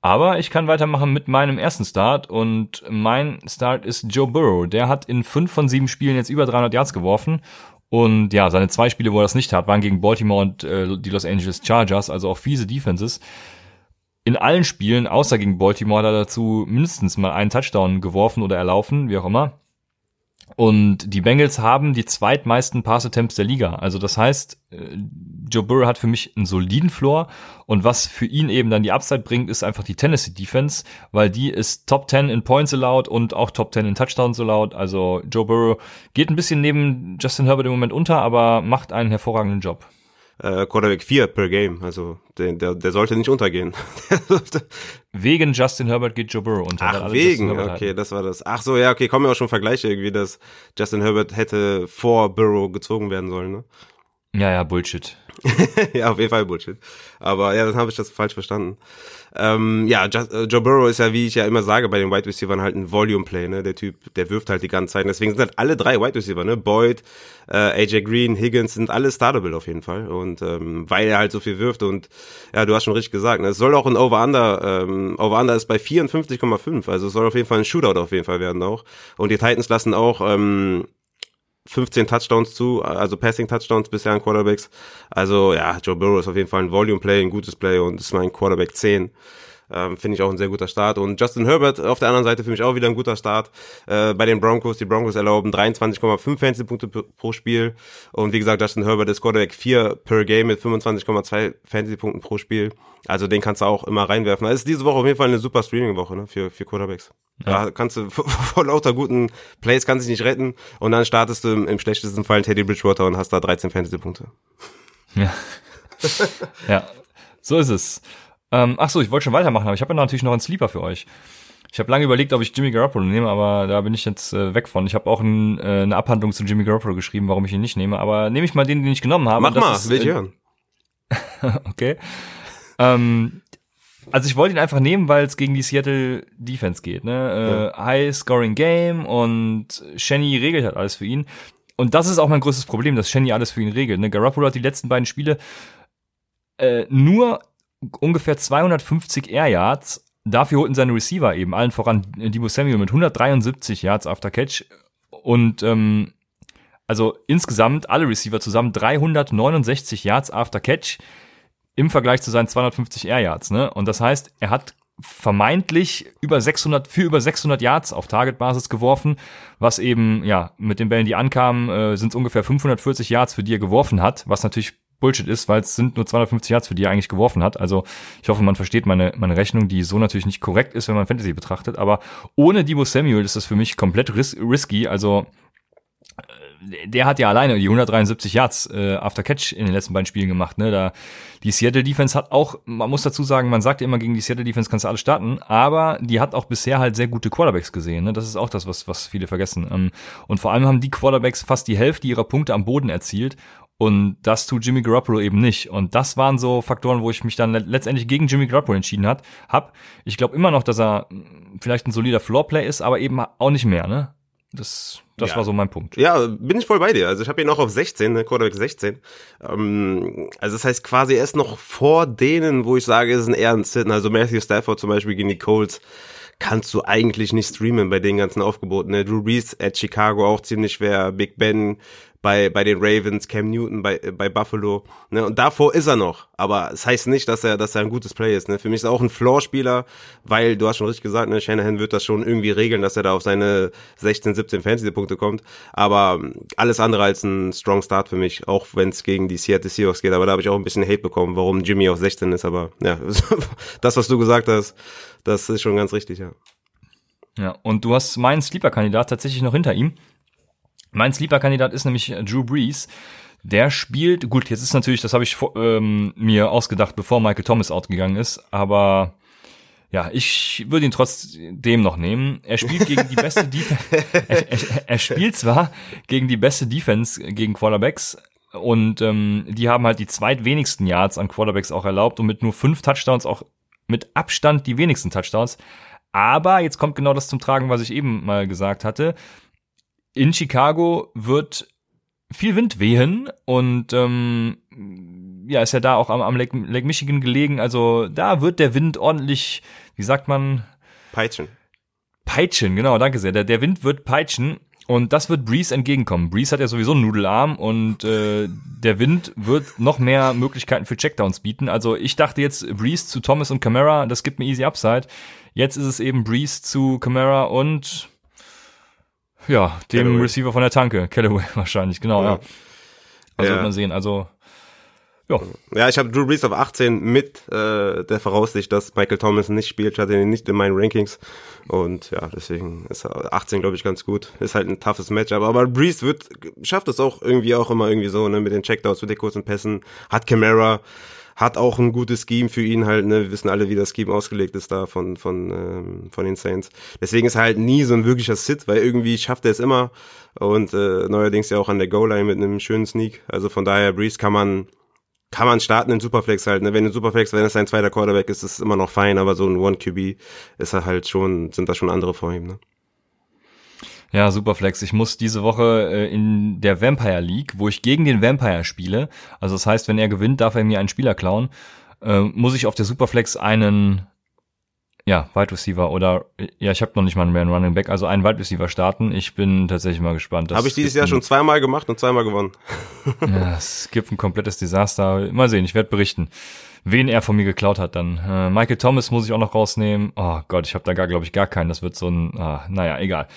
Aber ich kann weitermachen mit meinem ersten Start und mein Start ist Joe Burrow. Der hat in fünf von sieben Spielen jetzt über 300 Yards geworfen und ja, seine zwei Spiele, wo er das nicht hat, waren gegen Baltimore und äh, die Los Angeles Chargers, also auch fiese Defenses. In allen Spielen, außer gegen Baltimore, hat er dazu mindestens mal einen Touchdown geworfen oder erlaufen, wie auch immer. Und die Bengals haben die zweitmeisten Pass-Attempts der Liga. Also das heißt, äh, Joe Burrow hat für mich einen soliden Floor. Und was für ihn eben dann die Upside bringt, ist einfach die Tennessee Defense, weil die ist Top 10 in Points allowed und auch Top 10 in Touchdowns allowed. Also Joe Burrow geht ein bisschen neben Justin Herbert im Moment unter, aber macht einen hervorragenden Job äh, Quarterback 4 per Game. Also der, der, der sollte nicht untergehen. wegen Justin Herbert geht Joe Burrow unter. Ach, wegen, okay, halten. das war das. Ach so, ja, okay, kommen ja auch schon Vergleiche irgendwie, dass Justin Herbert hätte vor Burrow gezogen werden sollen, ne? Ja, ja, Bullshit. ja, auf jeden Fall Bullshit. Aber ja, dann habe ich das falsch verstanden. Ähm, ja, äh, Joe Burrow ist ja, wie ich ja immer sage, bei den Wide Receivers halt ein Volume Play, ne? Der Typ, der wirft halt die ganze Zeit. deswegen sind halt alle drei Wide Receiver, ne? Boyd, äh, AJ Green, Higgins sind alle startable auf jeden Fall. Und ähm, weil er halt so viel wirft und ja, du hast schon richtig gesagt, ne? Es soll auch ein Over-Under, ähm, Over-Under ist bei 54,5. Also es soll auf jeden Fall ein Shootout auf jeden Fall werden auch. Und die Titans lassen auch ähm, 15 Touchdowns zu, also Passing Touchdowns bisher an Quarterbacks. Also ja, Joe Burrow ist auf jeden Fall ein Volume Play, ein gutes Play und ist mein Quarterback 10. Ähm, Finde ich auch ein sehr guter Start. Und Justin Herbert auf der anderen Seite für mich auch wieder ein guter Start. Äh, bei den Broncos, die Broncos erlauben 23,5 Fantasy-Punkte pro Spiel. Und wie gesagt, Justin Herbert ist Quarterback 4 per Game mit 25,2 Fantasy-Punkten pro Spiel. Also den kannst du auch immer reinwerfen. Das also ist diese Woche auf jeden Fall eine super Streaming-Woche ne, für, für Quarterbacks. Ja. Da kannst du vor lauter guten Plays kannst du dich nicht retten und dann startest du im, im schlechtesten Fall Teddy Bridgewater und hast da 13 Fantasy-Punkte. Ja. ja, so ist es. Ähm, ach so, ich wollte schon weitermachen, aber ich habe ja natürlich noch einen Sleeper für euch. Ich habe lange überlegt, ob ich Jimmy Garoppolo nehme, aber da bin ich jetzt äh, weg von. Ich habe auch ein, äh, eine Abhandlung zu Jimmy Garoppolo geschrieben, warum ich ihn nicht nehme. Aber nehme ich mal den, den ich genommen habe. Mach mal, ist, will ich äh, hören. okay. ähm, also ich wollte ihn einfach nehmen, weil es gegen die Seattle Defense geht. Ne? Äh, High Scoring Game und Shenny regelt halt alles für ihn. Und das ist auch mein größtes Problem, dass Shenny alles für ihn regelt. Ne? Garoppolo hat die letzten beiden Spiele äh, nur ungefähr 250 Air Yards. Dafür holten seine Receiver eben, allen voran Debo Samuel mit 173 Yards after Catch. Und ähm, also insgesamt alle Receiver zusammen 369 Yards after Catch im Vergleich zu seinen 250 Air Yards. Ne? Und das heißt, er hat vermeintlich über 600 für über 600 Yards auf Target-Basis geworfen, was eben ja mit den Bällen, die ankamen, äh, sind es ungefähr 540 Yards, für die er geworfen hat, was natürlich Bullshit ist, weil es sind nur 250 Yards, für die er eigentlich geworfen hat. Also ich hoffe, man versteht meine, meine Rechnung, die so natürlich nicht korrekt ist, wenn man Fantasy betrachtet. Aber ohne Debo Samuel ist das für mich komplett ris risky. Also äh, der hat ja alleine die 173 Yards äh, after Catch in den letzten beiden Spielen gemacht. Ne? Da die Seattle Defense hat auch, man muss dazu sagen, man sagt ja immer gegen die Seattle Defense kannst du alles starten, aber die hat auch bisher halt sehr gute Quarterbacks gesehen. Ne? Das ist auch das, was was viele vergessen. Ähm, und vor allem haben die Quarterbacks fast die Hälfte ihrer Punkte am Boden erzielt Und das tut Jimmy Garoppolo eben nicht. Und das waren so Faktoren, wo ich mich dann letztendlich gegen Jimmy Garoppolo entschieden hat, hab. Ich glaube immer noch, dass er hm, vielleicht ein solider Floorplay ist, aber eben auch nicht mehr, ne? Das, das Ja. war so mein Punkt. Ja, bin ich voll bei dir. Also ich habe ihn auch auf 16, ne, Quarterback 16. Ähm, also das heißt quasi erst noch vor denen, wo ich sage, es ist ein eher ein Sit. Also Matthew Stafford zum Beispiel gegen die Colts kannst du eigentlich nicht streamen bei den ganzen Aufgeboten. Ne? Drew Brees at Chicago auch ziemlich schwer. Big Ben bei, bei den Ravens, Cam Newton bei, bei Buffalo. Ne? Und davor ist er noch. Aber es das heißt nicht, dass er, dass er ein gutes Play ist. Ne? Für mich ist er auch ein Floor-Spieler, weil du hast schon richtig gesagt, ne? Shanahan wird das schon irgendwie regeln, dass er da auf seine 16, 17 Fantasy-Punkte kommt. Aber ähm, alles andere als ein Strong Start für mich, auch wenn es gegen die Seattle Seahawks geht. Aber da habe ich auch ein bisschen Hate bekommen, warum Jimmy auf 16 ist. Aber ja, das, was du gesagt hast, das ist schon ganz richtig, ja. Ja, und du hast meinen Sleeper-Kandidat tatsächlich noch hinter ihm. Mein Sleeper-Kandidat ist nämlich Drew Brees. Der spielt, gut, jetzt ist natürlich, das habe ich ähm, mir ausgedacht, bevor Michael Thomas outgegangen ist, aber ja, ich würde ihn trotzdem noch nehmen. Er spielt gegen die beste Defense. er, er, er spielt zwar gegen die beste Defense gegen Quarterbacks und ähm, die haben halt die zweitwenigsten Yards an Quarterbacks auch erlaubt und mit nur fünf Touchdowns auch mit Abstand die wenigsten Touchdowns. Aber jetzt kommt genau das zum Tragen, was ich eben mal gesagt hatte. In Chicago wird viel Wind wehen und ähm, ja, ist ja da auch am, am Lake, Lake Michigan gelegen. Also da wird der Wind ordentlich, wie sagt man, Peitschen. peitschen. Genau, danke sehr. Der, der Wind wird peitschen und das wird Breeze entgegenkommen. Breeze hat ja sowieso einen Nudelarm und äh, der Wind wird noch mehr Möglichkeiten für Checkdowns bieten. Also ich dachte jetzt Breeze zu Thomas und Camara, das gibt mir easy Upside. Jetzt ist es eben Breeze zu Camara und ja, dem Callaway. Receiver von der Tanke, Callaway wahrscheinlich, genau, ja. Ja. Also Ja. wird man sehen. Also ja, Ja, ich habe Drew Brees auf 18 mit äh, der Voraussicht, dass Michael Thomas nicht spielt. Ich hatte ihn nicht in meinen Rankings. Und ja, deswegen ist er 18, glaube ich, ganz gut. Ist halt ein toughes Matchup. Aber Brees wird, schafft es auch irgendwie auch immer irgendwie so, ne, mit den Checkdowns, mit den kurzen Pässen. Hat Camara, hat auch ein gutes Scheme für ihn halt, ne. Wir wissen alle, wie das Scheme ausgelegt ist da von, von, ähm, von den Saints. Deswegen ist er halt nie so ein wirklicher Sit, weil irgendwie schafft er es immer. Und äh, neuerdings ja auch an der Goal-Line mit einem schönen Sneak. Also von daher, Brees kann man kann man starten in Superflex halt, ne? Wenn in Superflex, wenn es ein zweiter Quarterback ist, ist es immer noch fein, aber so ein One QB ist er halt schon, sind da schon andere vor ihm, ne? Ja, Superflex. Ich muss diese Woche äh, in der Vampire League, wo ich gegen den Vampire spiele, also das heißt, wenn er gewinnt, darf er mir einen Spieler klauen, äh, muss ich auf der Superflex einen ja, Wide Receiver oder ja, ich habe noch nicht mal einen Running Back, also einen Wide Receiver starten. Ich bin tatsächlich mal gespannt. Habe ich dieses Jahr schon zweimal gemacht und zweimal gewonnen. Ja, es gibt ein komplettes Desaster. Mal sehen, ich werde berichten, wen er von mir geklaut hat dann. Äh, Michael Thomas muss ich auch noch rausnehmen. Oh Gott, ich habe da gar, glaube ich, gar keinen. Das wird so ein, ah, naja, egal.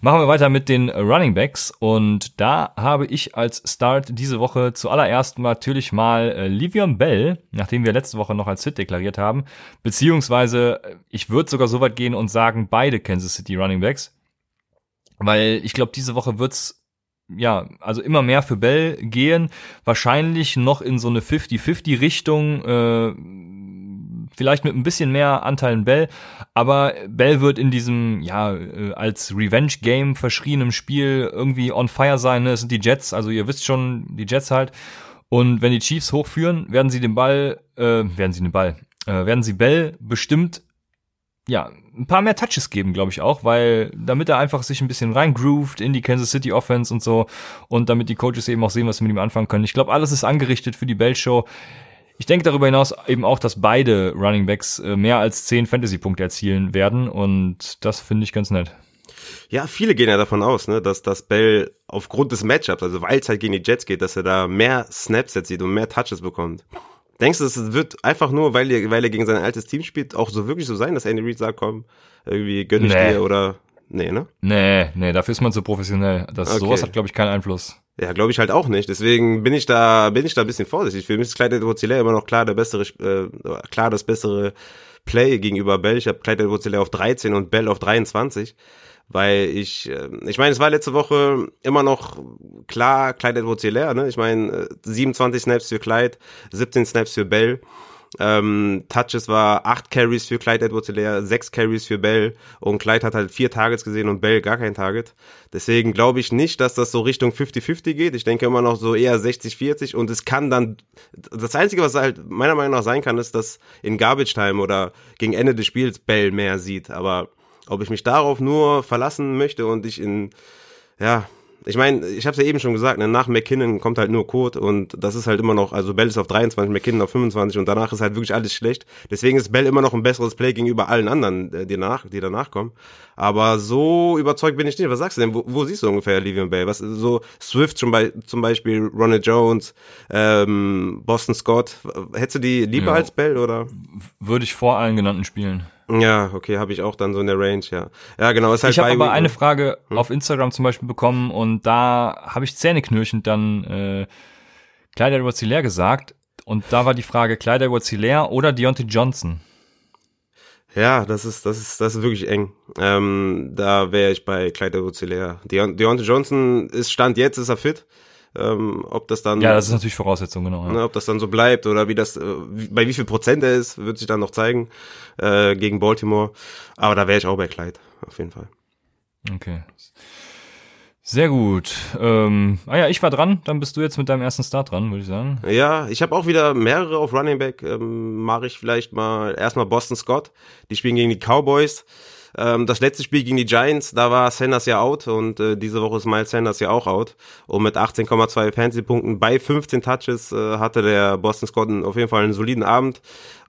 Machen wir weiter mit den Running Backs und da habe ich als Start diese Woche zuallererst natürlich mal äh, Livion Bell, nachdem wir letzte Woche noch als Sit deklariert haben, beziehungsweise äh, ich würde sogar so weit gehen und sagen, beide Kansas City Running Backs, weil ich glaube, diese Woche wird's ja, also immer mehr für Bell gehen, wahrscheinlich noch in so eine 50-50 Richtung, äh, vielleicht mit ein bisschen mehr Anteilen Bell, aber Bell wird in diesem, ja, äh, als Revenge-Game verschriebenem Spiel irgendwie on fire sein, ne? Es sind die Jets, also ihr wisst schon, die Jets halt. Und wenn die Chiefs hochführen, werden sie den Ball, äh, werden sie den Ball, äh, werden sie Bell bestimmt ja, ein paar mehr Touches geben, glaube ich auch, weil damit er einfach sich ein bisschen reingroovt in die Kansas City Offense und so und damit die Coaches eben auch sehen, was sie mit ihm anfangen können. Ich glaube, alles ist angerichtet für die Bell Show. Ich denke darüber hinaus eben auch, dass beide Running Backs äh, mehr als 10 Fantasy-Punkte erzielen werden und das finde ich ganz nett. Ja, viele gehen ja davon aus, ne, dass das Bell aufgrund des Matchups, also weil es halt gegen die Jets geht, dass er da mehr Snaps erzielt und mehr Touches bekommt. Denkst du, es wird einfach nur, weil er, weil er gegen sein altes Team spielt, auch so wirklich so sein, dass Andy Reid sagt, komm, irgendwie gönn ich Nee. dir oder, nee, ne? Nee, nee, dafür ist man zu professionell. Das, Okay. Sowas hat, glaube ich, keinen Einfluss. Ja, glaube ich halt auch nicht. Deswegen bin ich da, bin ich da ein bisschen vorsichtig. Für mich ist Clyde edwards immer noch klar der bessere, äh, klar das bessere Play gegenüber Bell. Ich habe Clyde edwards auf 13 und Bell auf 23. Weil ich, äh, ich meine, es war letzte Woche immer noch klar Clyde edwards ne? Ich meine, äh, 27 Snaps für Clyde, 17 Snaps für Bell. Ähm, Touches war acht Carries für Clyde edwards hilaire sechs Carries für Bell und Clyde hat halt vier Targets gesehen und Bell gar kein Target. Deswegen glaube ich nicht, dass das so Richtung 50-50 geht. Ich denke immer noch so eher 60-40 und es kann dann, das Einzige, was halt meiner Meinung nach sein kann, ist, dass in Garbage Time oder gegen Ende des Spiels Bell mehr sieht. Aber ob ich mich darauf nur verlassen möchte und ich in, ja, ich meine, ich habe es ja eben schon gesagt, ne, nach McKinnon kommt halt nur Code und das ist halt immer noch, also Bell ist auf 23, McKinnon auf 25 und danach ist halt wirklich alles schlecht. Deswegen ist Bell immer noch ein besseres Play gegenüber allen anderen, äh, die, danach, die danach kommen. Aber so überzeugt bin ich nicht. Was sagst du denn? Wo, wo siehst du ungefähr Livian Bell? Was so Swift schon bei zum Beispiel Ronald Jones, ähm, Boston Scott. Hättest du die lieber ja. als Bell oder? Würde ich vor allen genannten spielen. Ja, okay, habe ich auch dann so in der Range, ja. Ja, genau. Ist halt ich habe aber eine Frage hm? auf Instagram zum Beispiel bekommen und da habe ich zähneknirschend dann äh, Kleider edwards leer gesagt und da war die Frage Kleider edwards leer oder Deontay Johnson. Ja, das ist, das ist, das ist wirklich eng. Ähm, da wäre ich bei Clyde edwards leer Deontay Johnson ist Stand jetzt, ist er fit. Ähm, ob das dann ja, das ist natürlich Voraussetzung genau. Ja. Ne, ob das dann so bleibt oder wie das, äh, bei wie viel Prozent er ist, wird sich dann noch zeigen äh, gegen Baltimore. Aber da wäre ich auch bei Clyde auf jeden Fall. Okay. Sehr gut. Ähm, ah ja, ich war dran. Dann bist du jetzt mit deinem ersten Start dran, würde ich sagen. Ja, ich habe auch wieder mehrere auf Running Back. Ähm, Mache ich vielleicht mal erstmal Boston Scott. Die spielen gegen die Cowboys. Ähm, das letzte Spiel gegen die Giants, da war Sanders ja out und äh, diese Woche ist Miles Sanders ja auch out. Und mit 18,2 Fantasy-Punkten bei 15 Touches äh, hatte der Boston Scott auf jeden Fall einen soliden Abend.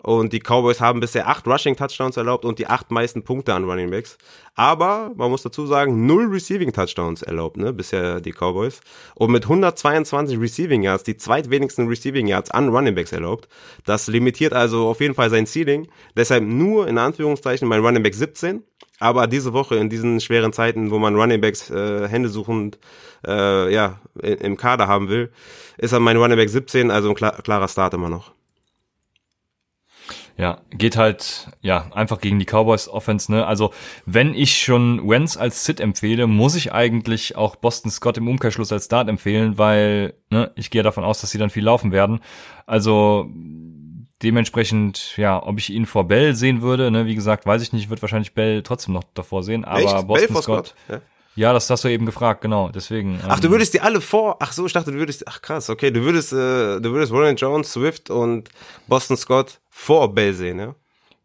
Und die Cowboys haben bisher acht Rushing Touchdowns erlaubt und die acht meisten Punkte an Running Backs. Aber man muss dazu sagen, null Receiving Touchdowns erlaubt, ne, bisher die Cowboys. Und mit 122 Receiving Yards, die zweitwenigsten Receiving Yards an Running Backs erlaubt. Das limitiert also auf jeden Fall sein Ceiling. Deshalb nur in Anführungszeichen mein Running Back 17. Aber diese Woche in diesen schweren Zeiten, wo man Running Backs äh, Hände suchend äh, ja, im Kader haben will, ist er mein Running Back 17, also ein klar, klarer Start immer noch. Ja, geht halt, ja, einfach gegen die Cowboys Offense, ne? Also, wenn ich schon Wentz als Sit empfehle, muss ich eigentlich auch Boston Scott im Umkehrschluss als Start empfehlen, weil, ne, ich gehe davon aus, dass sie dann viel laufen werden. Also, Dementsprechend, ja, ob ich ihn vor Bell sehen würde, ne, wie gesagt, weiß ich nicht, wird wahrscheinlich Bell trotzdem noch davor sehen, aber Echt? Boston Bell Scott. Scott? Ja. ja. das hast du eben gefragt, genau, deswegen. Ach, du ähm, würdest die alle vor, ach so, ich dachte, du würdest, ach krass, okay, du würdest, äh, du würdest Roland Jones, Swift und Boston Scott vor Bell sehen, ja?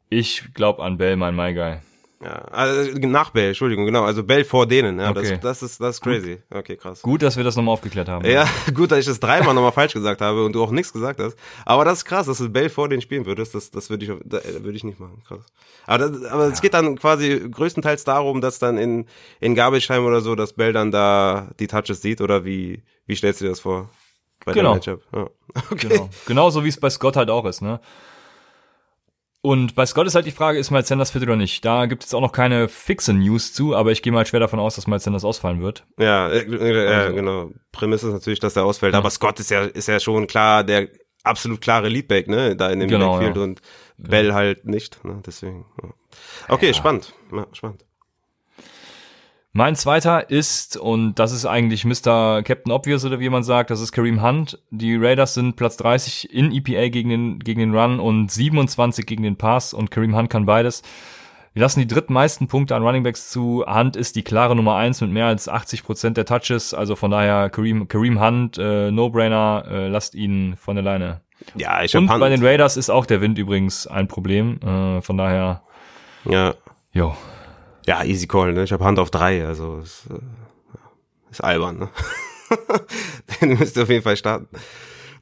Ich glaube an Bell, mein My Guy. Ja, also nach Bell, Entschuldigung, genau, also Bell vor denen, ja, okay. das, das ist das ist crazy. Okay, krass. Gut, dass wir das nochmal aufgeklärt haben. Ja, gut, dass ich das dreimal nochmal falsch gesagt habe und du auch nichts gesagt hast. Aber das ist krass, dass du Bell vor denen spielen würdest, das, das würde ich, würde ich nicht machen, krass. Aber, das, aber ja. es geht dann quasi größtenteils darum, dass dann in, in Gabelsheim oder so, dass Bell dann da die Touches sieht oder wie, wie stellst du dir das vor? Bei genau. Matchup? Ja. Okay. Genau. Genauso wie es bei Scott halt auch ist, ne? Und bei Scott ist halt die Frage, ist Miles Sanders fit oder nicht? Da gibt es auch noch keine fixe News zu, aber ich gehe mal schwer davon aus, dass Miles Sanders ausfallen wird. Ja, äh, äh, also. genau. Prämisse ist natürlich, dass er ausfällt, ja. aber Scott ist ja, ist ja schon klar der absolut klare Leadback, ne, da in dem genau, Backfield ja. und Bell halt nicht, ne, deswegen. Ja. Okay, spannend. Ja, spannend. Mein zweiter ist, und das ist eigentlich Mr. Captain Obvious oder wie man sagt, das ist Kareem Hunt. Die Raiders sind Platz 30 in EPA gegen den, gegen den Run und 27 gegen den Pass und Kareem Hunt kann beides. Wir lassen die drittmeisten Punkte an Runningbacks zu. Hunt ist die klare Nummer eins mit mehr als 80 Prozent der Touches. Also von daher Kareem, Kareem Hunt, äh, No-Brainer, äh, lasst ihn von der Leine. Ja, ich Und Hunt. bei den Raiders ist auch der Wind übrigens ein Problem. Äh, von daher. Ja. Jo. Ja, easy call, ne? Ich habe Hand auf drei, also ist, äh, ist albern, ne? Den müsst ihr auf jeden Fall starten.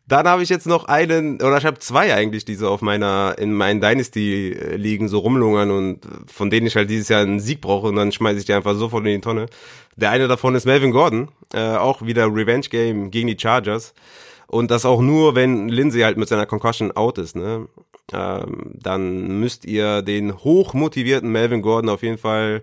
Dann habe ich jetzt noch einen, oder ich habe zwei eigentlich, die so auf meiner, in meinen Dynasty äh, liegen, so rumlungern und von denen ich halt dieses Jahr einen Sieg brauche und dann schmeiße ich die einfach sofort in die Tonne. Der eine davon ist Melvin Gordon, äh, auch wieder Revenge Game gegen die Chargers. Und das auch nur, wenn Lindsay halt mit seiner Concussion out ist, ne? Ähm, dann müsst ihr den hochmotivierten Melvin Gordon auf jeden Fall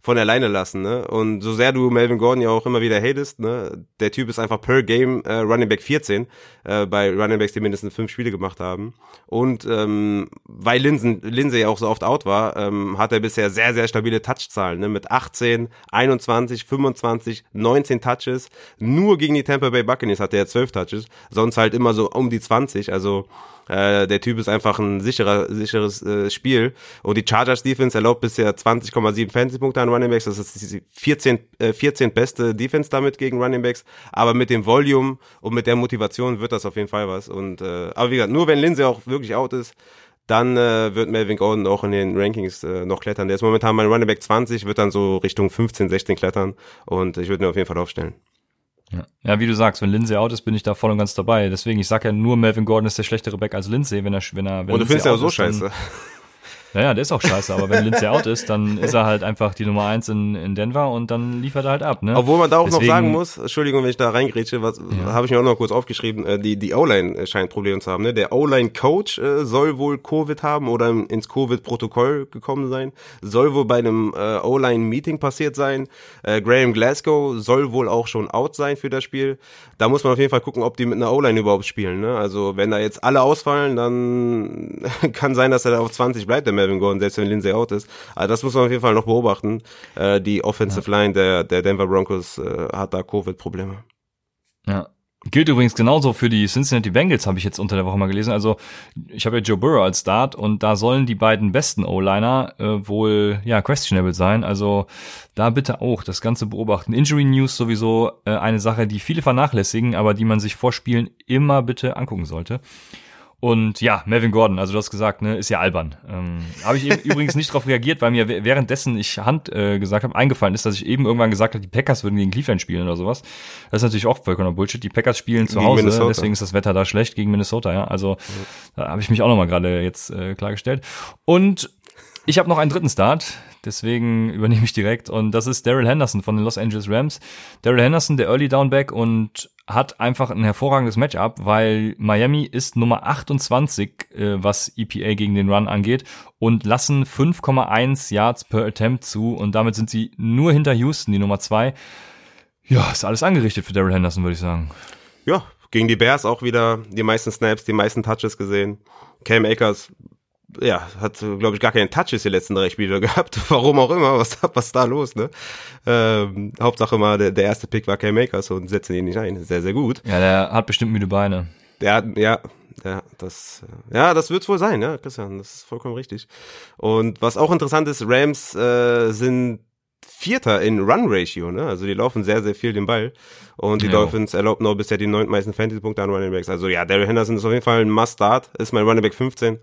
von alleine lassen, ne? Und so sehr du Melvin Gordon ja auch immer wieder hatest, ne? Der Typ ist einfach per Game äh, Running Back 14 äh, bei Running Backs, die mindestens fünf Spiele gemacht haben. Und ähm, weil Linsen, Lindsay auch so oft out war, ähm, hat er bisher sehr, sehr stabile Touchzahlen, ne? Mit 18, 21, 25, 19 Touches. Nur gegen die Tampa Bay Buccaneers hat er 12 Touches, sonst halt immer so um die 20. Also äh, der Typ ist einfach ein sicherer, sicheres äh, Spiel. Und die Chargers Defense erlaubt bisher 20,7 Fantasy-Punkte an Running Backs. Das ist die 14, äh, 14 beste Defense damit gegen Running Backs. Aber mit dem Volume und mit der Motivation wird das auf jeden Fall was. Und äh, aber wie gesagt, nur wenn Lindsay auch wirklich out ist, dann äh, wird Melvin Gordon auch in den Rankings äh, noch klettern. Der ist momentan mein Running Back 20, wird dann so Richtung 15, 16 klettern und ich würde ihn auf jeden Fall aufstellen. Ja. ja, wie du sagst, wenn Lindsay out ist, bin ich da voll und ganz dabei. Deswegen, ich sag ja nur, Melvin Gordon ist der schlechtere Back als Lindsay, wenn er, wenn er, wenn Und du findest ja so scheiße. Naja, der ist auch scheiße, aber wenn Lindsay out ist, dann ist er halt einfach die Nummer eins in, in Denver und dann liefert er halt ab. Ne? Obwohl man da auch Deswegen, noch sagen muss, Entschuldigung, wenn ich da reingrätsche, was ja. habe ich mir auch noch kurz aufgeschrieben, äh, die, die O-Line scheint Probleme zu haben. Ne? Der O-Line-Coach äh, soll wohl Covid haben oder ins Covid-Protokoll gekommen sein, soll wohl bei einem äh, O-Line-Meeting passiert sein. Äh, Graham Glasgow soll wohl auch schon out sein für das Spiel. Da muss man auf jeden Fall gucken, ob die mit einer O-Line überhaupt spielen. Ne? Also wenn da jetzt alle ausfallen, dann kann sein, dass er da auf 20 bleibt, der Melvin Gordon, selbst wenn Lindsay out ist. Also das muss man auf jeden Fall noch beobachten. Äh, die Offensive Line der, der Denver Broncos äh, hat da Covid-Probleme. Ja. Gilt übrigens genauso für die Cincinnati Bengals, habe ich jetzt unter der Woche mal gelesen. Also ich habe ja Joe Burrow als Start und da sollen die beiden besten O-Liner äh, wohl ja questionable sein. Also da bitte auch das Ganze beobachten. Injury News sowieso äh, eine Sache, die viele vernachlässigen, aber die man sich vor Spielen immer bitte angucken sollte. Und ja, Melvin Gordon, also du hast gesagt, ne, ist ja albern. Ähm, habe ich übrigens nicht darauf reagiert, weil mir währenddessen ich Hand äh, gesagt habe, eingefallen ist, dass ich eben irgendwann gesagt habe, die Packers würden gegen Cleveland spielen oder sowas. Das ist natürlich auch vollkommener Bullshit. Die Packers spielen zu gegen Hause, Minnesota. deswegen ist das Wetter da schlecht gegen Minnesota, ja. Also da habe ich mich auch nochmal gerade jetzt äh, klargestellt. Und ich habe noch einen dritten Start, deswegen übernehme ich direkt. Und das ist Daryl Henderson von den Los Angeles Rams. Daryl Henderson, der Early Downback und hat einfach ein hervorragendes Matchup, weil Miami ist Nummer 28, äh, was EPA gegen den Run angeht und lassen 5,1 Yards per Attempt zu und damit sind sie nur hinter Houston, die Nummer 2. Ja, ist alles angerichtet für Daryl Henderson, würde ich sagen. Ja, gegen die Bears auch wieder die meisten Snaps, die meisten Touches gesehen. Cam Akers ja, hat, glaube ich, gar keinen Touches die letzten drei Spiele gehabt. Warum auch immer, was, was da los, ne? Ähm, Hauptsache mal, der, der erste Pick war Cam Makers und setzen ihn nicht ein. Sehr, sehr gut. Ja, der hat bestimmt müde Beine. Der hat, ja, ja, das, ja, das wird's wohl sein, ja, Christian, das ist vollkommen richtig. Und was auch interessant ist, Rams äh, sind Vierter in Run Ratio, ne? Also die laufen sehr, sehr viel den Ball. Und die ja. Dolphins erlauben noch bisher die neuntmeisten Fantasy-Punkte an Running Backs. Also ja, Daryl Henderson ist auf jeden Fall ein Must-Start, ist mein Running Back 15.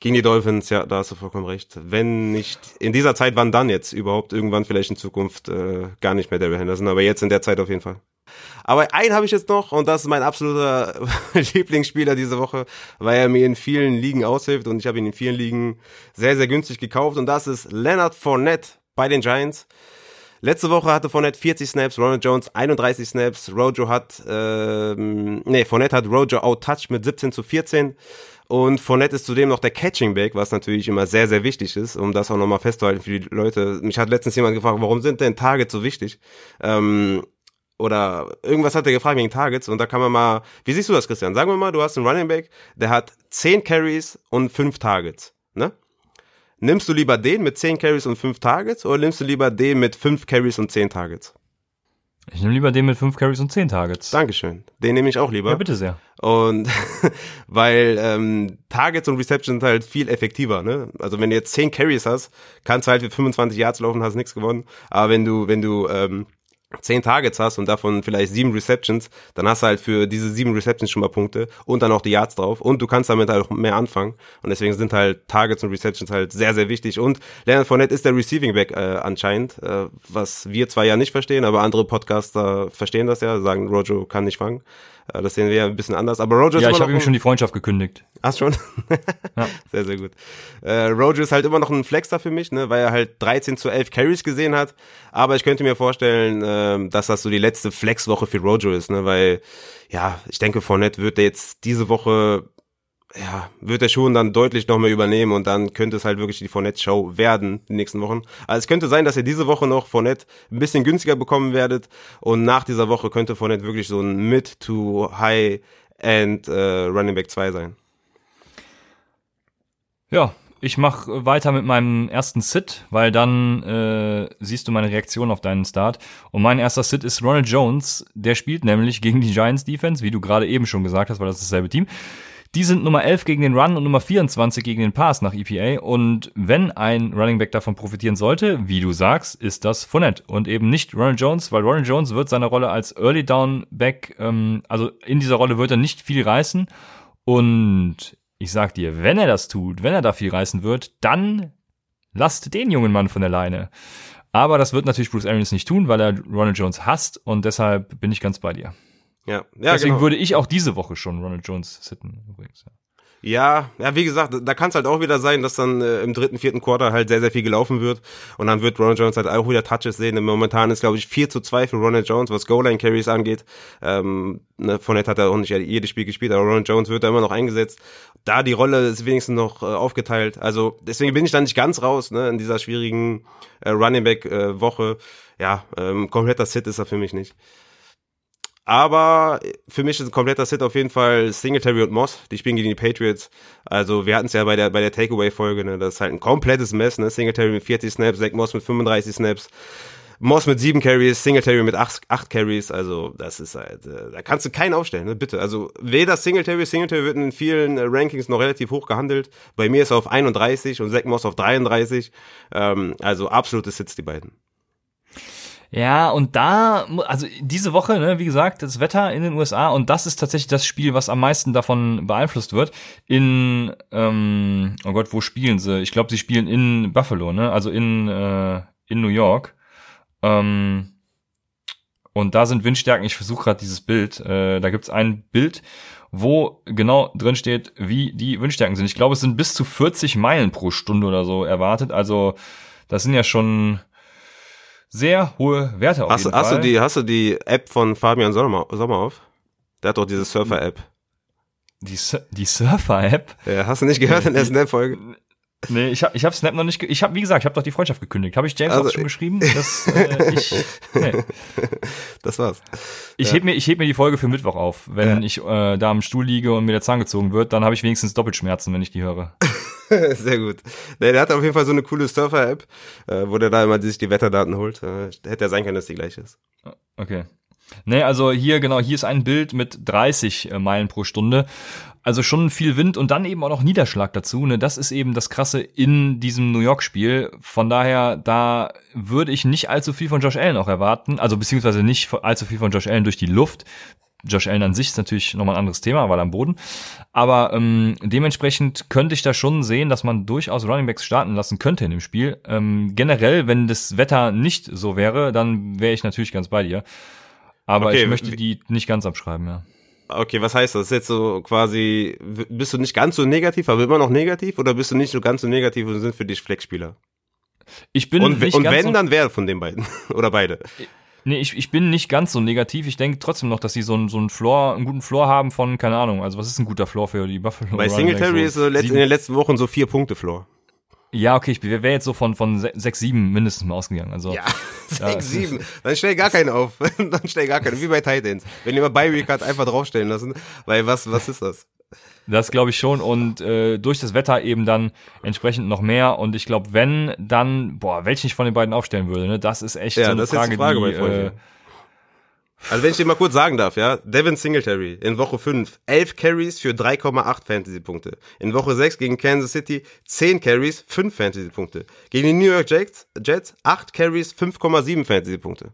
Gegen die Dolphins, ja, da hast du vollkommen recht. Wenn nicht in dieser Zeit, wann dann jetzt überhaupt? Irgendwann vielleicht in Zukunft äh, gar nicht mehr Daryl Henderson, aber jetzt in der Zeit auf jeden Fall. Aber einen habe ich jetzt noch und das ist mein absoluter Lieblingsspieler diese Woche, weil er mir in vielen Ligen aushilft und ich habe ihn in vielen Ligen sehr, sehr günstig gekauft und das ist Leonard Fournette bei den Giants. Letzte Woche hatte Fournette 40 Snaps, Ronald Jones 31 Snaps, Rojo hat, ähm, nee, Fournette hat Rojo outtouched mit 17 zu 14. Und Fournette ist zudem noch der Catching Back, was natürlich immer sehr, sehr wichtig ist, um das auch nochmal festzuhalten für die Leute. Mich hat letztens jemand gefragt, warum sind denn Targets so wichtig? Ähm, oder irgendwas hat er gefragt wegen Targets und da kann man mal, wie siehst du das, Christian? Sagen wir mal, du hast einen Running Back, der hat 10 Carries und 5 Targets, ne? Nimmst du lieber den mit 10 Carries und 5 Targets oder nimmst du lieber den mit 5 Carries und 10 Targets? Ich nehme lieber den mit 5 Carries und 10 Targets. Dankeschön. Den nehme ich auch lieber. Ja, bitte sehr. Und weil ähm, Targets und Receptions sind halt viel effektiver, ne? Also wenn du jetzt 10 Carries hast, kannst du halt für 25 Yards laufen, hast nichts gewonnen. Aber wenn du, wenn du ähm, zehn Targets hast und davon vielleicht sieben Receptions, dann hast du halt für diese sieben Receptions schon mal Punkte und dann auch die Yards drauf und du kannst damit halt auch mehr anfangen und deswegen sind halt Targets und Receptions halt sehr, sehr wichtig und Leonard Fournette ist der Receiving Back äh, anscheinend, äh, was wir zwar ja nicht verstehen, aber andere Podcaster verstehen das ja, sagen Rojo kann nicht fangen. Äh, das sehen wir ja ein bisschen anders. Aber Roger ist Ja, ich habe ihm schon die Freundschaft gekündigt. Ach schon? ja. Sehr, sehr gut. Äh, Roger ist halt immer noch ein Flexer für mich, ne, weil er halt 13 zu 11 Carries gesehen hat. Aber ich könnte mir vorstellen, äh, dass das so die letzte Flexwoche für Roger ist, ne, weil, ja, ich denke, Fournette wird jetzt diese Woche ja, wird er schon dann deutlich noch mehr übernehmen und dann könnte es halt wirklich die Fournette-Show werden die nächsten Wochen. Also es könnte sein, dass ihr diese Woche noch Fournette ein bisschen günstiger bekommen werdet und nach dieser Woche könnte Fournette wirklich so ein Mid- to High-End äh, Running Back 2 sein. Ja, ich mache weiter mit meinem ersten Sit, weil dann äh, siehst du meine Reaktion auf deinen Start. Und mein erster Sit ist Ronald Jones. Der spielt nämlich gegen die Giants Defense, wie du gerade eben schon gesagt hast, weil das ist dasselbe Team. Die sind Nummer 11 gegen den Run und Nummer 24 gegen den Pass nach EPA. Und wenn ein Running Back davon profitieren sollte, wie du sagst, ist das Fournette und eben nicht Ronald Jones, weil Ronald Jones wird seine Rolle als Early Down Back, ähm, also in dieser Rolle wird er nicht viel reißen. Und ich sag dir, wenn er das tut, wenn er da viel reißen wird, dann lasst den jungen Mann von der Leine. Aber das wird natürlich Bruce Arians nicht tun, weil er Ronald Jones hasst und deshalb bin ich ganz bei dir. Ja, ja Deswegen genau. würde ich auch diese Woche schon Ronald Jones sitten übrigens. Ja. Ja, ja, wie gesagt, da kann es halt auch wieder sein, dass dann äh, im dritten, vierten Quarter halt sehr, sehr viel gelaufen wird. Und dann wird Ronald Jones halt auch wieder Touches sehen. Momentan ist, glaube ich, 4 zu 2 für Ronald Jones, was Goal-Line-Carries angeht. Ähm, ne, Fournette hat er auch nicht jedes Spiel gespielt, aber Ronald Jones wird da immer noch eingesetzt. Da die Rolle ist wenigstens noch äh, aufgeteilt. Also deswegen bin ich da nicht ganz raus, ne, in dieser schwierigen äh, Running Back-Woche. ja, ähm, kompletter Sit ist er für mich nicht. Aber für mich ist ein kompletter Sit auf jeden Fall Singletary und Moss. Die spielen gegen die Patriots. Also wir hatten es ja bei der bei der Takeaway-Folge, ne? Das ist halt ein komplettes Mess, ne? Singletary mit 40 Snaps, Zach Moss mit 35 Snaps, Moss mit 7 Carries, Singletary mit 8, 8 Carries. Also das ist halt, äh, da kannst du keinen aufstellen, ne? Bitte. Also weder Singletary, Singletary wird in vielen äh, Rankings noch relativ hoch gehandelt. Bei mir ist er auf 31 und Zach Moss auf 33. Ähm, also absolute Sits, die beiden. Ja, und da, also diese Woche, ne, wie gesagt, das Wetter in den USA und das ist tatsächlich das Spiel, was am meisten davon beeinflusst wird. In, ähm, oh Gott, wo spielen sie? Ich glaube, sie spielen in Buffalo, ne? Also in, äh, in New York. Ähm, und da sind Windstärken, ich versuche gerade dieses Bild, äh, da gibt's ein Bild, wo genau drin steht, wie die Windstärken sind. Ich glaube, es sind bis zu 40 Meilen pro Stunde oder so erwartet. Also das sind ja schon sehr hohe Werte auf Hast, jeden hast Fall. du die, hast du die App von Fabian Sommer, Sommer auf? Der hat doch diese Surfer-App. Die, Sur- die Surfer-App? Ja, hast du nicht gehört in der Snap-Folge? Nee, ich habe ich hab Snap noch nicht, ich habe, wie gesagt, ich habe doch die Freundschaft gekündigt. Habe ich James Also, auch schon geschrieben, dass äh, ich, nee. Das war's. ich Ja. heb mir, ich heb mir die Folge für Mittwoch auf. Wenn Ja. ich äh, da am Stuhl liege und mir der Zahn gezogen wird, dann habe ich wenigstens Doppelschmerzen, wenn ich die höre. Sehr gut. Nee, der hat auf jeden Fall so eine coole Surfer-App, äh, wo der da immer sich die Wetterdaten holt. Äh, hätte ja sein können, dass die gleich ist. Okay. Nee, also hier, genau, hier ist ein Bild mit 30 äh, Meilen pro Stunde. Also schon viel Wind und dann eben auch noch Niederschlag dazu. Ne? Das ist eben das Krasse in diesem New York-Spiel. Von daher, da würde ich nicht allzu viel von Josh Allen auch erwarten. Also beziehungsweise nicht allzu viel von Josh Allen durch die Luft. Josh Allen an sich ist natürlich nochmal ein anderes Thema, weil am Boden. Aber ähm, dementsprechend könnte ich da schon sehen, dass man durchaus Runningbacks starten lassen könnte in dem Spiel. Ähm, generell, wenn das Wetter nicht so wäre, dann wäre ich natürlich ganz bei dir. Aber Okay, ich möchte die nicht ganz abschreiben, ja. Okay, was heißt das? Ist jetzt so quasi, bist du nicht ganz so negativ, aber immer noch negativ? Oder bist du nicht so ganz so negativ und sind für dich Flexspieler? Ich bin Und, nicht und ganz wenn, so, dann wer von den beiden? Oder beide? nee, ich, ich bin nicht ganz so negativ. Ich denke trotzdem noch, dass sie so einen so einen Floor, einen guten Floor haben von keine Ahnung. Also was ist ein guter Floor für die Buffalo? Bei Singletary Backs? ist so in den letzten Wochen so vier Punkte Floor. Ja, okay, ich wäre jetzt so von von se- sechs sieben mindestens mal ausgegangen. Also Ja, sechs, sieben. Dann stell gar keinen auf. Dann stell gar keinen. Wie bei Titans. Wenn ihr mal bei Week hat, einfach draufstellen lassen. Weil was, was ist das? Das glaube ich schon und äh, durch das Wetter eben dann entsprechend noch mehr und ich glaube, wenn dann, boah, welchen ich von den beiden aufstellen würde, ne, das ist echt Ja, so eine das ist Frage, die Frage, die, äh. Also wenn ich dir mal kurz sagen darf, ja, Devin Singletary in Woche 5, 11 Carries für 3,8 Fantasy-Punkte. In Woche 6 gegen Kansas City 10 Carries, 5 Fantasy-Punkte. Gegen die New York Jets, Jets 8 Carries, 5,7 Fantasy-Punkte.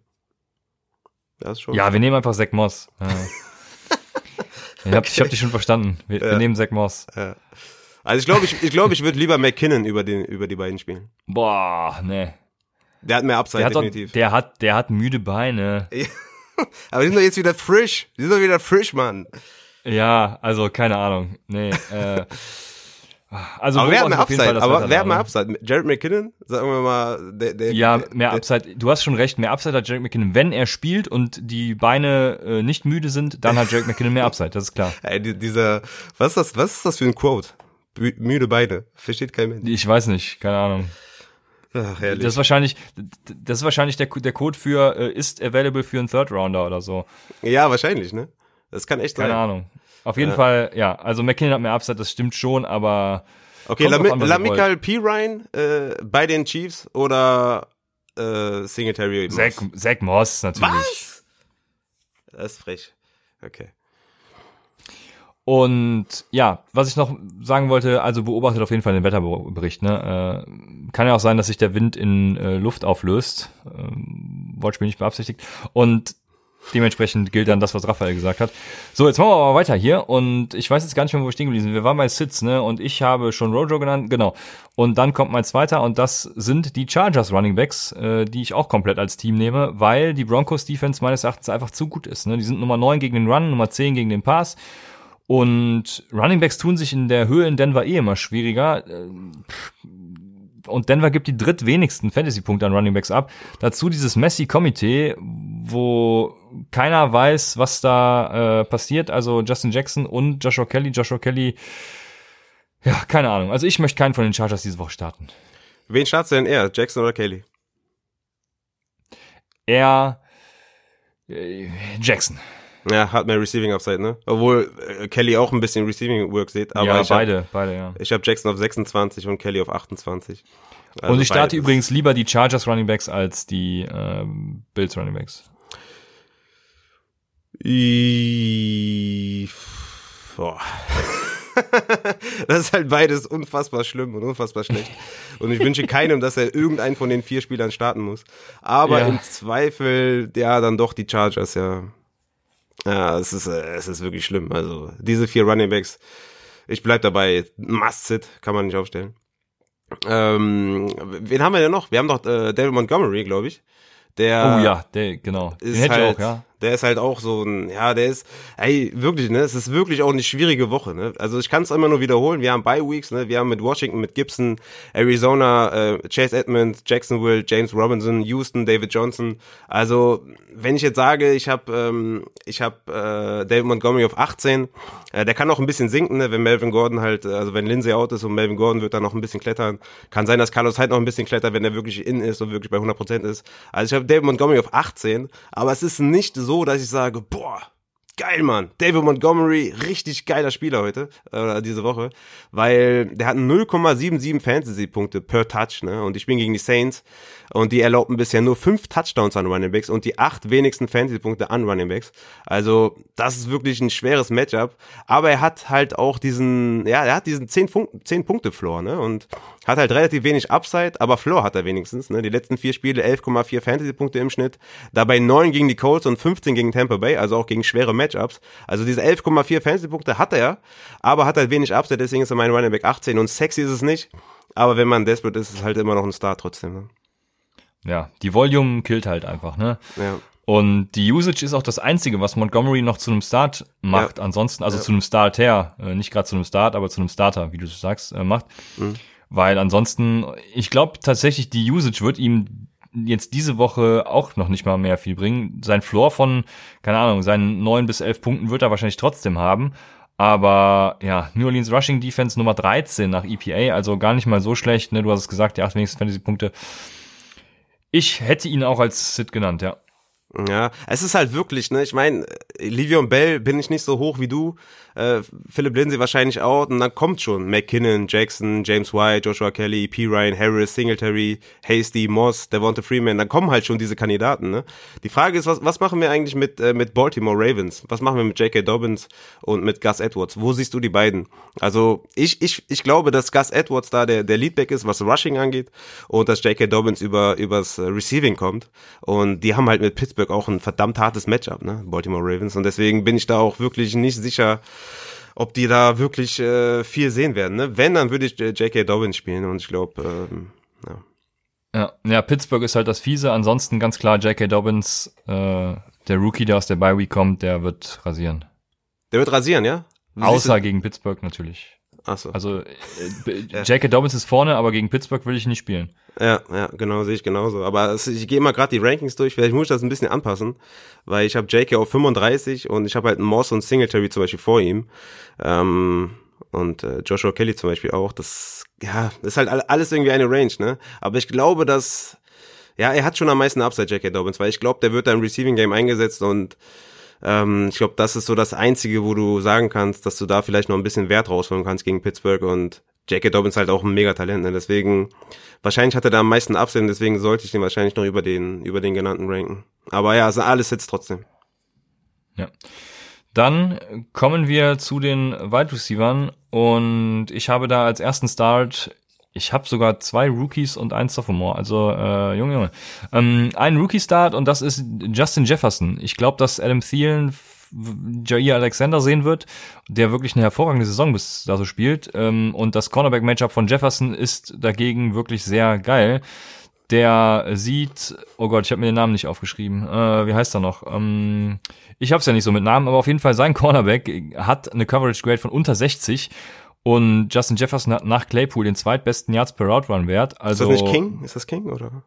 Das ist schon. ja, wir nehmen einfach Zach Moss. Ja. Ich hab, ich hab dich schon verstanden. Wir, wir Ja. nehmen Zach Moss. Also ich glaube, ich, ich, glaube, ich würde lieber McKinnon über, den, über die beiden spielen. Boah, ne. Der hat mehr Upside, Der hat, definitiv. der hat, der hat müde Beine. Aber die sind doch jetzt wieder frisch. Die sind doch wieder frisch, Mann. Ja, also keine Ahnung. Nee, äh, Also aber wer hat beobachte mehr Upside? Aber da, hat mehr ne? Upside? Jared McKinnon? Sagen wir mal, der, der, Ja, mehr der, Upside. Du hast schon recht, mehr Upside hat Jarek McKinnon. Wenn er spielt und die Beine äh, nicht müde sind, dann hat Jarek McKinnon mehr Upside, das ist klar. Ey, die- dieser, was ist das, was ist das für ein Quote? Mü- Müde Beine. Versteht kein Mensch. Ich weiß nicht, keine Ahnung. Ach, herrlich. Das ist wahrscheinlich, das ist wahrscheinlich der, der Code für äh, ist available für einen Third Rounder oder so. ja, wahrscheinlich, ne? Das kann echt Keine sein. Ahnung. Auf jeden Ja. Fall, ja. Also McKinnon hat mehr Upside, das stimmt schon, aber Okay, Lami an, Lamichael P. Ryan äh, bei den Chiefs oder äh, Singletary? Moss? Zach, Zach Moss natürlich. Was? Das ist frech. Okay. Und ja, was ich noch sagen wollte, also beobachtet auf jeden Fall den Wetterbericht. Ne? Äh, kann ja auch sein, dass sich der Wind in äh, Luft auflöst. Ähm, Wortspiel nicht beabsichtigt. Und dementsprechend gilt dann das, was Raphael gesagt hat. So, jetzt machen wir aber weiter hier. Und ich weiß jetzt gar nicht mehr, wo wir stehen geblieben sind. Wir waren bei Sitz, ne? Und ich habe schon Rojo genannt, genau. Und dann kommt mein zweiter und das sind die Chargers Running Backs, äh, die ich auch komplett als Team nehme, weil die Broncos Defense meines Erachtens einfach zu gut ist. Ne? Die sind Nummer 9 gegen den Run, Nummer 10 gegen den Pass. Und Running Backs tun sich in der Höhe in Denver eh immer schwieriger. Und Denver gibt die drittwenigsten Fantasy-Punkte an Running Backs ab. Dazu dieses Messi-Komitee, wo keiner weiß, was da äh, passiert. Also Justin Jackson und Joshua Kelly. Joshua Kelly, ja, keine Ahnung. Also ich möchte keinen von den Chargers diese Woche starten. Wen startest du denn eher? Jackson oder Kelly? Er äh, Jackson. Ja, hat mehr Receiving Upside, ne? Obwohl äh, Kelly auch ein bisschen Receiving Work sieht, aber ja, ich habe beide, beide, ja. ich hab Jackson auf 26 und Kelly auf 28. Also und ich starte beides. übrigens lieber die Chargers Running Backs als die ähm, Bills Running Backs. I Boah. das ist halt beides unfassbar schlimm und unfassbar schlecht. Und ich wünsche keinem, dass er irgendeinen von den vier Spielern starten muss. Aber Ja. im Zweifel, ja, dann doch die Chargers, ja. Ja, es ist, äh, es ist wirklich schlimm. Also, diese vier Running Backs, ich bleib dabei, Must-Sit, kann man nicht aufstellen. Ähm, wen haben wir denn noch? Wir haben doch äh, David Montgomery, glaube ich. Der oh ja, der, genau. Den ist hätte halt, ich auch, ja. Der ist halt auch so ein, ja, der ist, ey, wirklich, ne, es ist wirklich auch eine schwierige Woche, ne. Also ich kann es immer nur wiederholen. Wir haben Bye Weeks, ne, wir haben mit Washington, mit Gibson, Arizona, äh, Chase Edmonds, Jacksonville, James Robinson, Houston, David Johnson. Also wenn ich jetzt sage, ich habe, ähm, ich habe äh, David Montgomery auf 18, äh, der kann auch ein bisschen sinken, ne, wenn Melvin Gordon halt, also wenn Lindsay out ist und Melvin Gordon wird dann noch ein bisschen klettern. Kann sein, dass Carlos halt noch ein bisschen klettert, wenn er wirklich in ist und wirklich bei 100% ist. Also ich habe David Montgomery auf 18, aber es ist nicht so, dass ich sage, boah, geil, Mann. David Montgomery, richtig geiler Spieler heute, äh, diese Woche, weil der hat 0,77 Fantasy-Punkte per Touch, ne, und ich bin gegen die Saints und die erlaubten bisher nur fünf Touchdowns an Running Backs und die acht wenigsten Fantasy-Punkte an Running Backs. Also, das ist wirklich ein schweres Matchup, aber er hat halt auch diesen, ja, er hat diesen 10 Punkte, 10 Punkte Floor, ne, und hat halt relativ wenig Upside, aber Floor hat er wenigstens, ne, die letzten vier Spiele 11,4 Fantasy-Punkte im Schnitt, dabei 9 gegen die Colts und 15 gegen Tampa Bay, also auch gegen schwere Matchups. Also diese 11,4 Fantasy-Punkte hat er, aber hat halt wenig Upside, deswegen ist er mein Running Back 18 und sexy ist es nicht, aber wenn man desperate ist, ist es halt immer noch ein Star trotzdem, ne. Ja, die Volume killt halt einfach, ne? Ja. Und die Usage ist auch das Einzige, was Montgomery noch zu einem Start macht. Ansonsten, also zu einem Starter, äh, nicht gerade zu einem Start, aber zu einem Starter, wie du sagst, äh, macht. Weil ansonsten, ich glaube tatsächlich, die Usage wird ihm jetzt diese Woche auch noch nicht mal mehr viel bringen. Sein Floor von, keine Ahnung, seinen neun bis elf Punkten wird er wahrscheinlich trotzdem haben. Aber ja, New Orleans Rushing Defense Nummer 13 nach EPA, also gar nicht mal so schlecht. Ne? Du hast es gesagt, die acht wenigsten Fantasy-Punkte. Ich hätte ihn auch als Sit genannt, ja. Ja, es ist halt wirklich, ne, ich meine, Livion Bell bin ich nicht so hoch wie du, äh, Philipp Lindsay wahrscheinlich auch, und dann kommt schon McKinnon, Jackson, James White, Joshua Kelly, P. Ryan, Harris, Singletary, Hasty, Moss, Devonta Freeman, dann kommen halt schon diese Kandidaten, ne. Die Frage ist, was, was machen wir eigentlich mit, äh, mit Baltimore Ravens? Was machen wir mit J.K. Dobbins und mit Gus Edwards? Wo siehst du die beiden? Also, ich, ich, ich glaube, dass Gus Edwards da der, der Leadback ist, was Rushing angeht, und dass J.K. Dobbins über, übers Receiving kommt, und die haben halt mit Pittsburgh auch ein verdammt hartes Matchup, ne, Baltimore Ravens, und deswegen bin ich da auch wirklich nicht sicher, ob die da wirklich äh, viel sehen werden. Ne? Wenn, dann würde ich äh, J.K. Dobbins spielen und ich glaube, ähm, ja. Ja, ja, Pittsburgh ist halt das Fiese. Ansonsten ganz klar, J.K. Dobbins, äh, der Rookie, der aus der Bye Week kommt, der wird rasieren. Der wird rasieren, ja? Außer gegen Pittsburgh natürlich. Ach so. Also äh, J.K. Dobbins ist vorne, aber gegen Pittsburgh will ich nicht spielen. Ja, ja, genau, sehe ich genauso. Aber es, ich gehe mal gerade die Rankings durch. Vielleicht muss ich das ein bisschen anpassen, weil ich habe J.K. auf 35 und ich habe halt Moss und Singletary zum Beispiel vor ihm. Ähm, und äh, Joshua Kelly zum Beispiel auch. Das, ja, das ist halt alles irgendwie eine Range, ne? Aber ich glaube, dass, ja, er hat schon am meisten Upside, J.K. Dobbins, weil ich glaube, der wird da im Receiving Game eingesetzt und ähm, ich glaube, das ist so das Einzige, wo du sagen kannst, dass du da vielleicht noch ein bisschen Wert rausholen kannst gegen Pittsburgh und J.K. Dobbins halt auch ein Megatalent, ne? deswegen wahrscheinlich hat er da am meisten Upside, deswegen sollte ich den wahrscheinlich noch über den über den genannten ranken. Aber ja, also alles jetzt trotzdem. Ja. Dann kommen wir zu den Wide Receivern und ich habe da als ersten Start ich habe sogar zwei Rookies und ein Sophomore. Also, äh, Junge, Junge. Ähm, ein Rookie-Start und das ist Justin Jefferson. Ich glaube, dass Adam Thielen Jair Alexander sehen wird, der wirklich eine hervorragende Saison bis da so spielt. Ähm, und das Cornerback-Matchup von Jefferson ist dagegen wirklich sehr geil. Der sieht, oh Gott, ich habe mir den Namen nicht aufgeschrieben. Äh, wie heißt er noch? Ähm, ich habe es ja nicht so mit Namen, aber auf jeden Fall sein Cornerback hat eine Coverage Grade von unter 60 und Justin Jefferson hat nach Claypool den zweitbesten Yards per Route Run Wert. Also, ist das nicht King? Ist das King oder?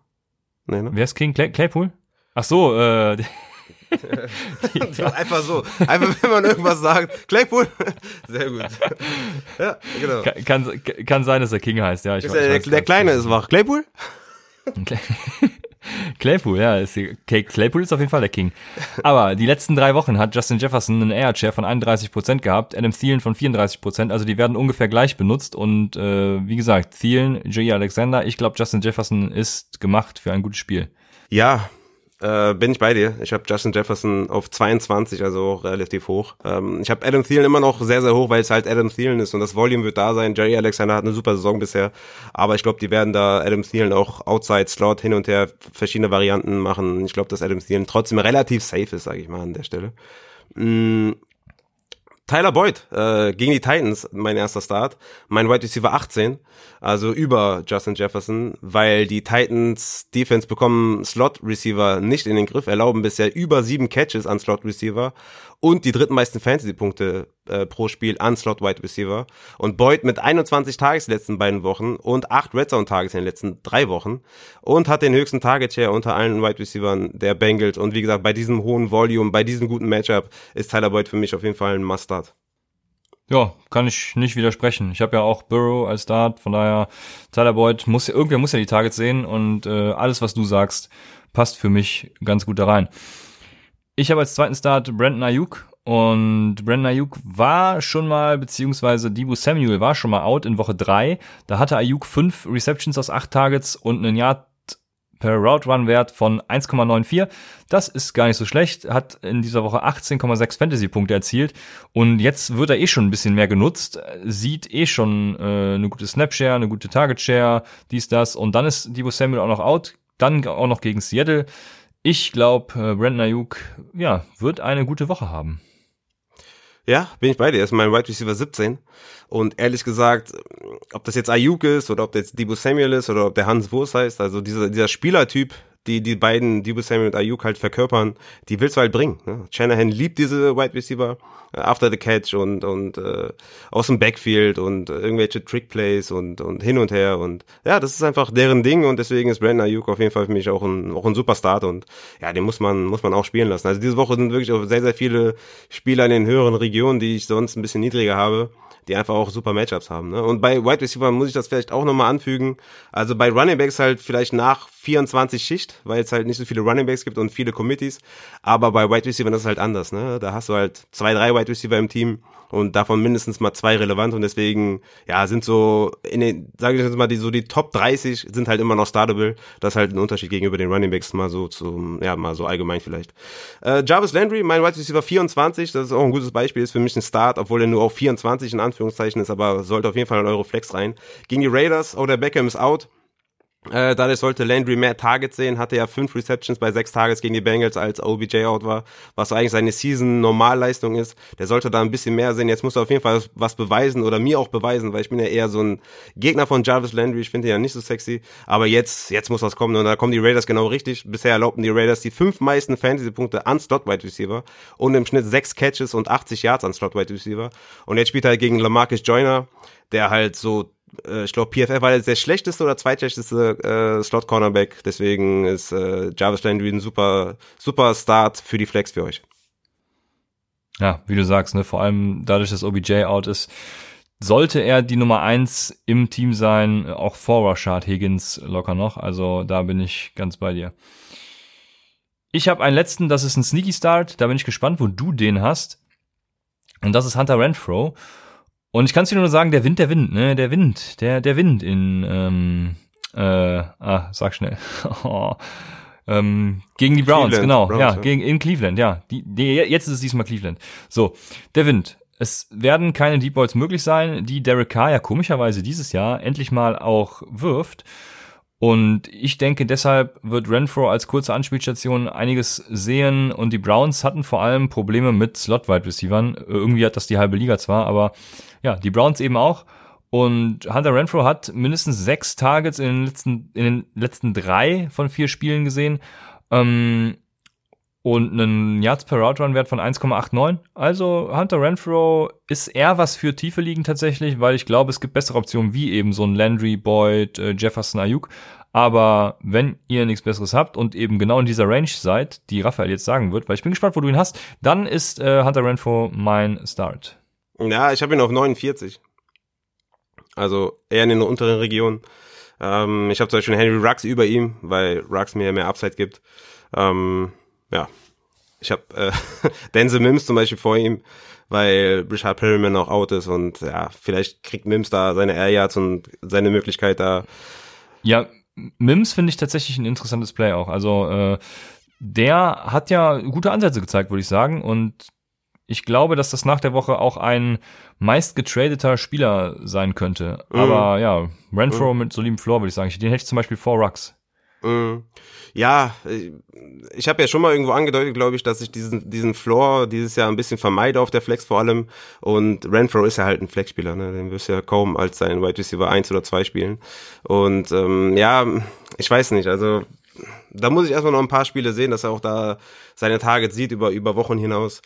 Nee, ne? Wer ist King? Clay Claypool? Ach so, äh, Einfach so. Einfach, wenn man irgendwas sagt. Claypool. Sehr gut. Ja, genau. Kann, kann, sein, dass er King heißt, ja. Ich ist weiß, der, der Kleine ist wach. Claypool? Claypool, ja, ist, Claypool ist auf jeden Fall der King. Aber die letzten drei Wochen hat Justin Jefferson einen Air Share von 31% gehabt, Adam Thielen von 34%, also die werden ungefähr gleich benutzt und äh, wie gesagt, Thielen, J. Alexander, ich glaube Justin Jefferson ist gemacht für ein gutes Spiel. Ja, äh, bin ich bei dir. Ich habe Justin Jefferson auf 22, also auch relativ hoch. Ähm, ich habe Adam Thielen immer noch sehr, sehr hoch, weil es halt Adam Thielen ist und das Volume wird da sein. Jerry Alexander hat eine super Saison bisher, aber ich glaube, die werden da Adam Thielen auch Outside Slot hin und her verschiedene Varianten machen. Ich glaube, dass Adam Thielen trotzdem relativ safe ist, sage ich mal an der Stelle. Mm, Tyler Boyd äh, gegen die Titans, mein erster Start. Mein Wide Receiver 18, also über Justin Jefferson, weil die Titans Defense bekommen Slot Receiver nicht in den Griff, erlauben bisher über sieben Catches an Slot Receiver und die drittmeisten Fantasy-Punkte äh, pro Spiel an Slot Wide Receiver. Und Boyd mit 21 Tages in den letzten beiden Wochen und 8 Red Zone Tages in den letzten drei Wochen und hat den höchsten Target Share unter allen Wide Receivers der Bengals. Und wie gesagt, bei diesem hohen Volume, bei diesem guten Matchup ist Tyler Boyd für mich auf jeden Fall ein Must-Start. Ja, kann ich nicht widersprechen. Ich habe ja auch Burrow als Start, von daher Tyler Boyd muss irgendwer muss ja die Targets sehen und äh, alles was du sagst passt für mich ganz gut da rein. Ich habe als zweiten Start Brandon Ayuk und Brandon Ayuk war schon mal, beziehungsweise Debo Samuel war schon mal out in Woche drei. Da hatte Ayuk fünf Receptions aus acht Targets und einen Yard per Route Run Wert von 1,94. Das ist gar nicht so schlecht. Hat in dieser Woche 18,6 Fantasy Punkte erzielt und jetzt wird er eh schon ein bisschen mehr genutzt. Sieht eh schon äh, eine gute Snapshare, eine gute Target Share, dies das und dann ist Debo Samuel auch noch out. Dann auch noch gegen Seattle. Ich glaube, äh, Brandon Ayuk, ja, wird eine gute Woche haben. Ja, bin ich bei dir. Er ist mein Wide Receiver 17. Und ehrlich gesagt, ob das jetzt Ayuk ist oder ob das jetzt Debo Samuel ist oder ob der Hans Wurst heißt, also dieser, dieser Spielertyp, die die beiden Debo Samuel und Ayuk halt verkörpern, die willst du halt bringen. Ne? Shanahan liebt diese Wide Receiver äh, after the catch und und äh, aus dem Backfield und äh, irgendwelche Trickplays und und hin und her und ja, das ist einfach deren Ding und deswegen ist Brandon Ayuk auf jeden Fall für mich auch ein auch ein super Start und ja, den muss man muss man auch spielen lassen. Also diese Woche sind wirklich auch sehr sehr viele Spieler in den höheren Regionen, die ich sonst ein bisschen niedriger habe die einfach auch super Matchups haben. Ne? Und bei Wide Receiver muss ich das vielleicht auch nochmal anfügen. Also bei Running Backs halt vielleicht nach 24 Schicht, weil es halt nicht so viele Running Backs gibt und viele Committees. Aber bei Wide Receiver ist halt anders. Ne? Da hast du halt zwei, drei Wide Receiver im Team und davon mindestens mal zwei relevant und deswegen ja sind so in den sage ich jetzt mal die so die Top 30 sind halt immer noch startable das ist halt ein Unterschied gegenüber den Running Backs mal so zum ja mal so allgemein vielleicht äh, Jarvis Landry mein Wide Receiver 24 das ist auch ein gutes Beispiel ist für mich ein Start obwohl er nur auf 24 in Anführungszeichen ist aber sollte auf jeden Fall in eure Flex rein gegen die Raiders oder Beckham ist out Äh, dadurch sollte Landry mehr Targets sehen, hatte ja fünf Receptions bei sechs Targets gegen die Bengals, als OBJ out war, was eigentlich seine Season-Normalleistung ist. Der sollte da ein bisschen mehr sehen. Jetzt muss er auf jeden Fall was beweisen oder mir auch beweisen, weil ich bin ja eher so ein Gegner von Jarvis Landry. Ich finde ihn ja nicht so sexy. Aber jetzt, jetzt muss was kommen und da kommen die Raiders genau richtig. Bisher erlaubten die Raiders die fünf meisten Fantasy-Punkte an Slot-Wide Receiver und im Schnitt sechs Catches und 80 Yards an Slot-Wide Receiver. Und jetzt spielt er halt gegen Lamarcus Joyner, der halt so äh, ich glaube, PFF war der schlechteste oder zweitschlechteste äh, Slot-Cornerback. Deswegen ist äh, Jarvis Landry ein super, super Start für die Flex für euch. Ja, wie du sagst, ne, vor allem dadurch, dass OBJ out ist, sollte er die Nummer eins im Team sein, auch vor Rashad Higgins locker noch. Also da bin ich ganz bei dir. Ich habe einen letzten, das ist ein Sneaky Start. Da bin ich gespannt, wo du den hast. Und das ist Hunter Renfro. Und ich kann es dir nur sagen, der Wind, der Wind, ne, der Wind, der, der Wind in, ähm, äh, ah, sag schnell. oh, ähm, gegen die Browns, Cleveland, genau, Browns, ja, ja, gegen in Cleveland, ja. Die, die, jetzt ist es diesmal Cleveland. So, der Wind. Es werden keine Deep Balls möglich sein, die Derek Carr ja komischerweise dieses Jahr endlich mal auch wirft. Und ich denke, deshalb wird Renfro als kurze Anspielstation einiges sehen. Und die Browns hatten vor allem Probleme mit Slot-Wide Receivern. Irgendwie hat das die halbe Liga zwar, aber ja, die Browns eben auch. Und Hunter Renfro hat mindestens sechs Targets in den letzten, in den letzten drei von vier Spielen gesehen. Ähm, und einen Yards per Route Run Wert von 1,89. Also Hunter Renfro ist eher was für tiefe Ligen tatsächlich, weil ich glaube, es gibt bessere Optionen wie eben so ein Landry, Boyd, äh, Jefferson, Ayuk. Aber wenn ihr nichts Besseres habt und eben genau in dieser Range seid, die Raphael jetzt sagen wird, weil ich bin gespannt, wo du ihn hast, dann ist äh, Hunter Renfro mein Start. Ja, ich habe ihn auf 49. Also eher in den unteren Regionen. Ähm, ich habe zum Beispiel Henry Rux über ihm, weil Rux mir mehr Upside gibt. Ähm, ja, ich habe äh, Denzel Mims zum Beispiel vor ihm, weil Richard Perryman auch out ist und ja, vielleicht kriegt Mims da seine Air Yards und seine Möglichkeit da. Ja, Mims finde ich tatsächlich ein interessantes Play auch. Also äh, der hat ja gute Ansätze gezeigt, würde ich sagen. Und ich glaube, dass das nach der Woche auch ein meist getradeter Spieler sein könnte. Mhm. Aber ja, Renfro mhm. mit solidem Floor, würde ich sagen. Den hätte ich zum Beispiel vor Rux. Mhm. Ja, ich habe ja schon mal irgendwo angedeutet, glaube ich, dass ich diesen diesen Floor dieses Jahr ein bisschen vermeide auf der Flex vor allem. Und Renfro ist ja halt ein Flexspieler, ne? Den wirst du ja kaum als sein Wide Receiver 1 oder 2 spielen. Und ähm, ja, ich weiß nicht, also da muss ich erstmal noch ein paar Spiele sehen, dass er auch da seine Targets sieht über, über Wochen hinaus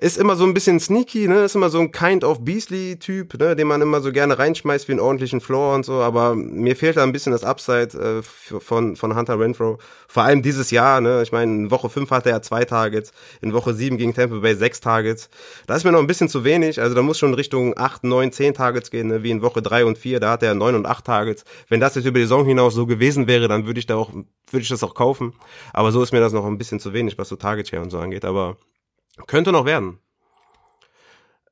ist immer so ein bisschen sneaky, ne? Ist immer so ein Kind of Beasley-Typ, ne? Den man immer so gerne reinschmeißt wie einen ordentlichen Floor und so. Aber mir fehlt da ein bisschen das Upside äh, von, von Hunter Renfro. Vor allem dieses Jahr, ne? Ich meine, in Woche 5 hatte er zwei Targets, in Woche 7 gegen Tampa Bay sechs Targets. Da ist mir noch ein bisschen zu wenig. Also da muss schon Richtung 8, 9, 10 Targets gehen, ne? wie in Woche 3 und 4. Da hat er 9 und 8 Targets. Wenn das jetzt über die Saison hinaus so gewesen wäre, dann würde ich da auch, würde ich das auch kaufen. Aber so ist mir das noch ein bisschen zu wenig, was so Target Share und so angeht. Aber könnte noch werden.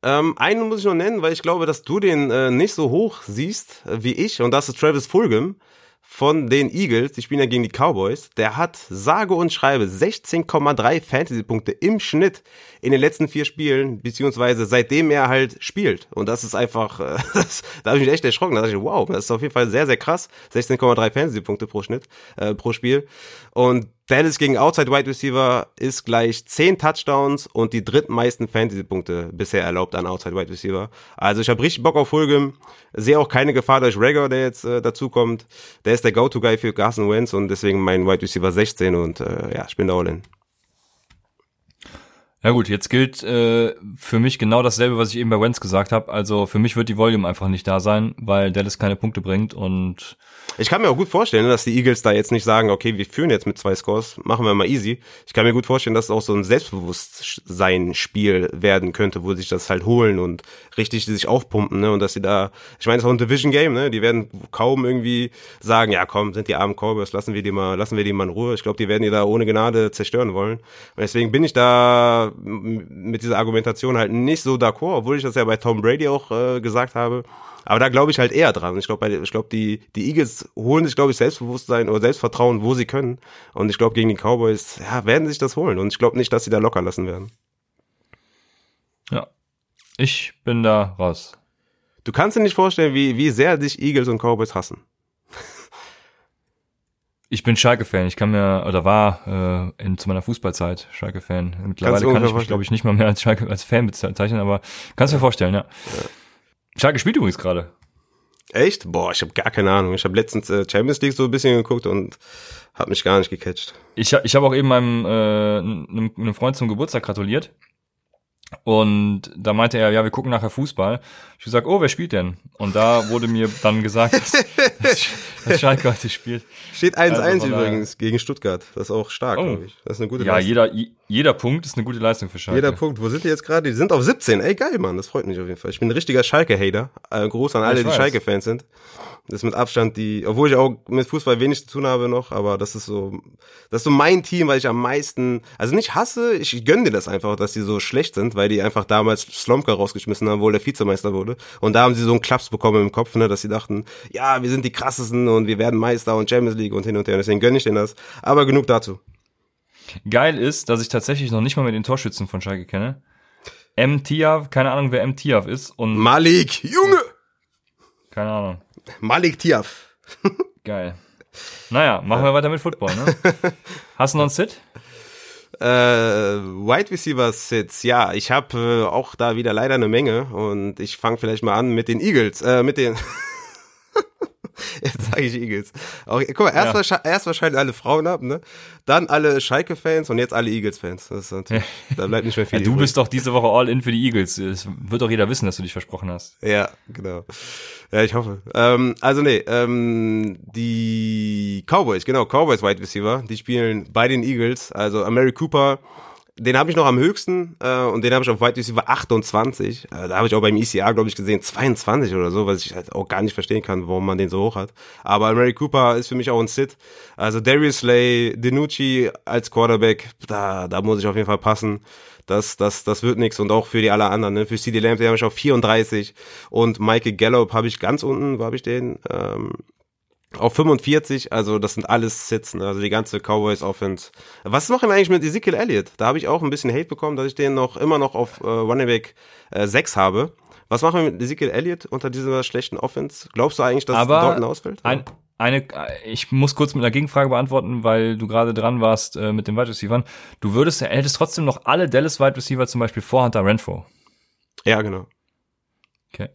Ähm, einen muss ich noch nennen, weil ich glaube, dass du den äh, nicht so hoch siehst äh, wie ich. Und das ist Travis Fulgham von den Eagles. Die spielen ja gegen die Cowboys. Der hat sage und schreibe 16,3 Fantasy-Punkte im Schnitt in den letzten vier Spielen, beziehungsweise seitdem er halt spielt. Und das ist einfach, äh, das, da habe ich mich echt erschrocken. Da dachte ich, wow, das ist auf jeden Fall sehr, sehr krass. 16,3 Fantasy-Punkte pro Schnitt, äh, pro Spiel. Und Dallas gegen Outside Wide Receiver ist gleich 10 Touchdowns und die drittmeisten Fantasy-Punkte bisher erlaubt an Outside Wide Receiver. Also ich habe richtig Bock auf Fulgham. Sehe auch keine Gefahr durch Rager, der jetzt äh, dazukommt. Der ist der Go-To-Guy für Carson Wentz und deswegen mein Wide Receiver 16 und äh, ja, ich bin da all in. Ja gut, jetzt gilt äh, für mich genau dasselbe, was ich eben bei Wentz gesagt habe. Also für mich wird die Volume einfach nicht da sein, weil Dallas keine Punkte bringt und ich kann mir auch gut vorstellen, dass die Eagles da jetzt nicht sagen, okay, wir führen jetzt mit zwei Scores, machen wir mal easy. Ich kann mir gut vorstellen, dass es auch so ein Selbstbewusstsein-Spiel werden könnte, wo sich das halt holen und richtig sich aufpumpen, ne? Und dass sie da, ich meine, es ist auch ein Division-Game, ne? Die werden kaum irgendwie sagen, ja komm, sind die armen Cowboys, lassen wir die mal, lassen wir die mal in Ruhe. Ich glaube, die werden die da ohne Gnade zerstören wollen. Und deswegen bin ich da mit dieser Argumentation halt nicht so d'accord, obwohl ich das ja bei Tom Brady auch äh, gesagt habe. Aber da glaube ich halt eher dran. Ich glaube, ich glaube, die, die Eagles holen sich, glaube ich, Selbstbewusstsein oder Selbstvertrauen, wo sie können. Und ich glaube, gegen die Cowboys, ja, werden sich das holen. Und ich glaube nicht, dass sie da locker lassen werden. Ja. Ich bin da raus. Du kannst dir nicht vorstellen, wie, wie sehr dich Eagles und Cowboys hassen. Ich bin Schalke-Fan. Ich kann mir, oder war äh, in, zu meiner Fußballzeit Schalke-Fan. Mittlerweile kann ich mich, glaube ich, nicht mal mehr als Schalke als Fan bezeichnen, aber kannst du dir vorstellen, ja. ja. Schalke spielt übrigens gerade. Echt? Boah, ich habe gar keine Ahnung. Ich habe letztens äh, Champions League so ein bisschen geguckt und hat mich gar nicht gecatcht. Ich, ich habe auch eben meinem äh, einem, einem Freund zum Geburtstag gratuliert. Und da meinte er, ja, wir gucken nachher Fußball. Ich gesagt, oh, wer spielt denn? Und da wurde mir dann gesagt, dass, dass Schalke heute spielt. Steht 1-1 also übrigens gegen Stuttgart. Das ist auch stark, oh. glaube ich. Das ist eine gute ja, Leistung. Ja, jeder, jeder Punkt ist eine gute Leistung für Schalke. Jeder Punkt. Wo sind die jetzt gerade? Die sind auf 17. Ey, geil, Mann. Das freut mich auf jeden Fall. Ich bin ein richtiger Schalke-Hater. Äh, groß an alle, die Schalke-Fans sind. Das ist mit Abstand die, obwohl ich auch mit Fußball wenig zu tun habe noch, aber das ist so, das ist so mein Team, weil ich am meisten, also nicht hasse, ich gönne dir das einfach, dass die so schlecht sind, weil die einfach damals Slomka rausgeschmissen haben, wo der Vizemeister wurde. Und da haben sie so einen Klaps bekommen im Kopf, ne, dass sie dachten, ja, wir sind die krassesten und wir werden Meister und Champions League und hin und her. Und deswegen gönne ich denen das. Aber genug dazu. Geil ist, dass ich tatsächlich noch nicht mal mit den Torschützen von Schalke kenne. M. Tiav, keine Ahnung, wer M. Tiav ist. Und Malik, Junge! Keine Ahnung. Malik Tiaf. Geil. Naja, machen wir weiter mit Football, ne? Hast du noch einen Sit? Äh, Wide Receiver Sits, ja, ich habe äh, auch da wieder leider eine Menge und ich fange vielleicht mal an mit den Eagles, äh, mit den Jetzt sage ich Eagles. Auch, guck mal, erst, ja. wahrscheinlich, erst wahrscheinlich alle Frauen ab, ne? Dann alle Schalke-Fans und jetzt alle Eagles-Fans. Ja. Da bleibt nicht mehr viel. Ja, du bist doch diese Woche all in für die Eagles. Es wird doch jeder wissen, dass du dich versprochen hast. Ja, genau. Ja, ich hoffe. Ähm, also nee, ähm, die Cowboys, genau, Cowboys Wide Receiver, die spielen bei den Eagles. Also Amari Cooper den habe ich noch am höchsten äh, und den habe ich auf Wide Receiver 28. Äh, da habe ich auch beim ECR, glaube ich, gesehen 22 oder so, was ich halt auch gar nicht verstehen kann, warum man den so hoch hat. Aber Mary Cooper ist für mich auch ein Sit. Also Darius Slay, Denucci als Quarterback, da, da muss ich auf jeden Fall passen. Das, das, das wird nichts und auch für die alle anderen. Ne? Für CD Lamb, den habe ich auf 34 und Michael Gallup habe ich ganz unten, wo habe ich den? Ähm, auf 45, also das sind alles Sitzen, also die ganze Cowboys Offense. Was machen wir eigentlich mit Ezekiel Elliott? Da habe ich auch ein bisschen Hate bekommen, dass ich den noch immer noch auf äh, Running Back äh, 6 habe. Was machen wir mit Ezekiel Elliott unter dieser schlechten Offense? Glaubst du eigentlich, dass Aber Dalton ausfällt? Ein, eine, ich muss kurz mit einer Gegenfrage beantworten, weil du gerade dran warst äh, mit den Wide Receivers. Du würdest, hättest trotzdem noch alle Dallas Wide Receiver zum Beispiel vor Hunter Renfro. Ja, genau. Okay.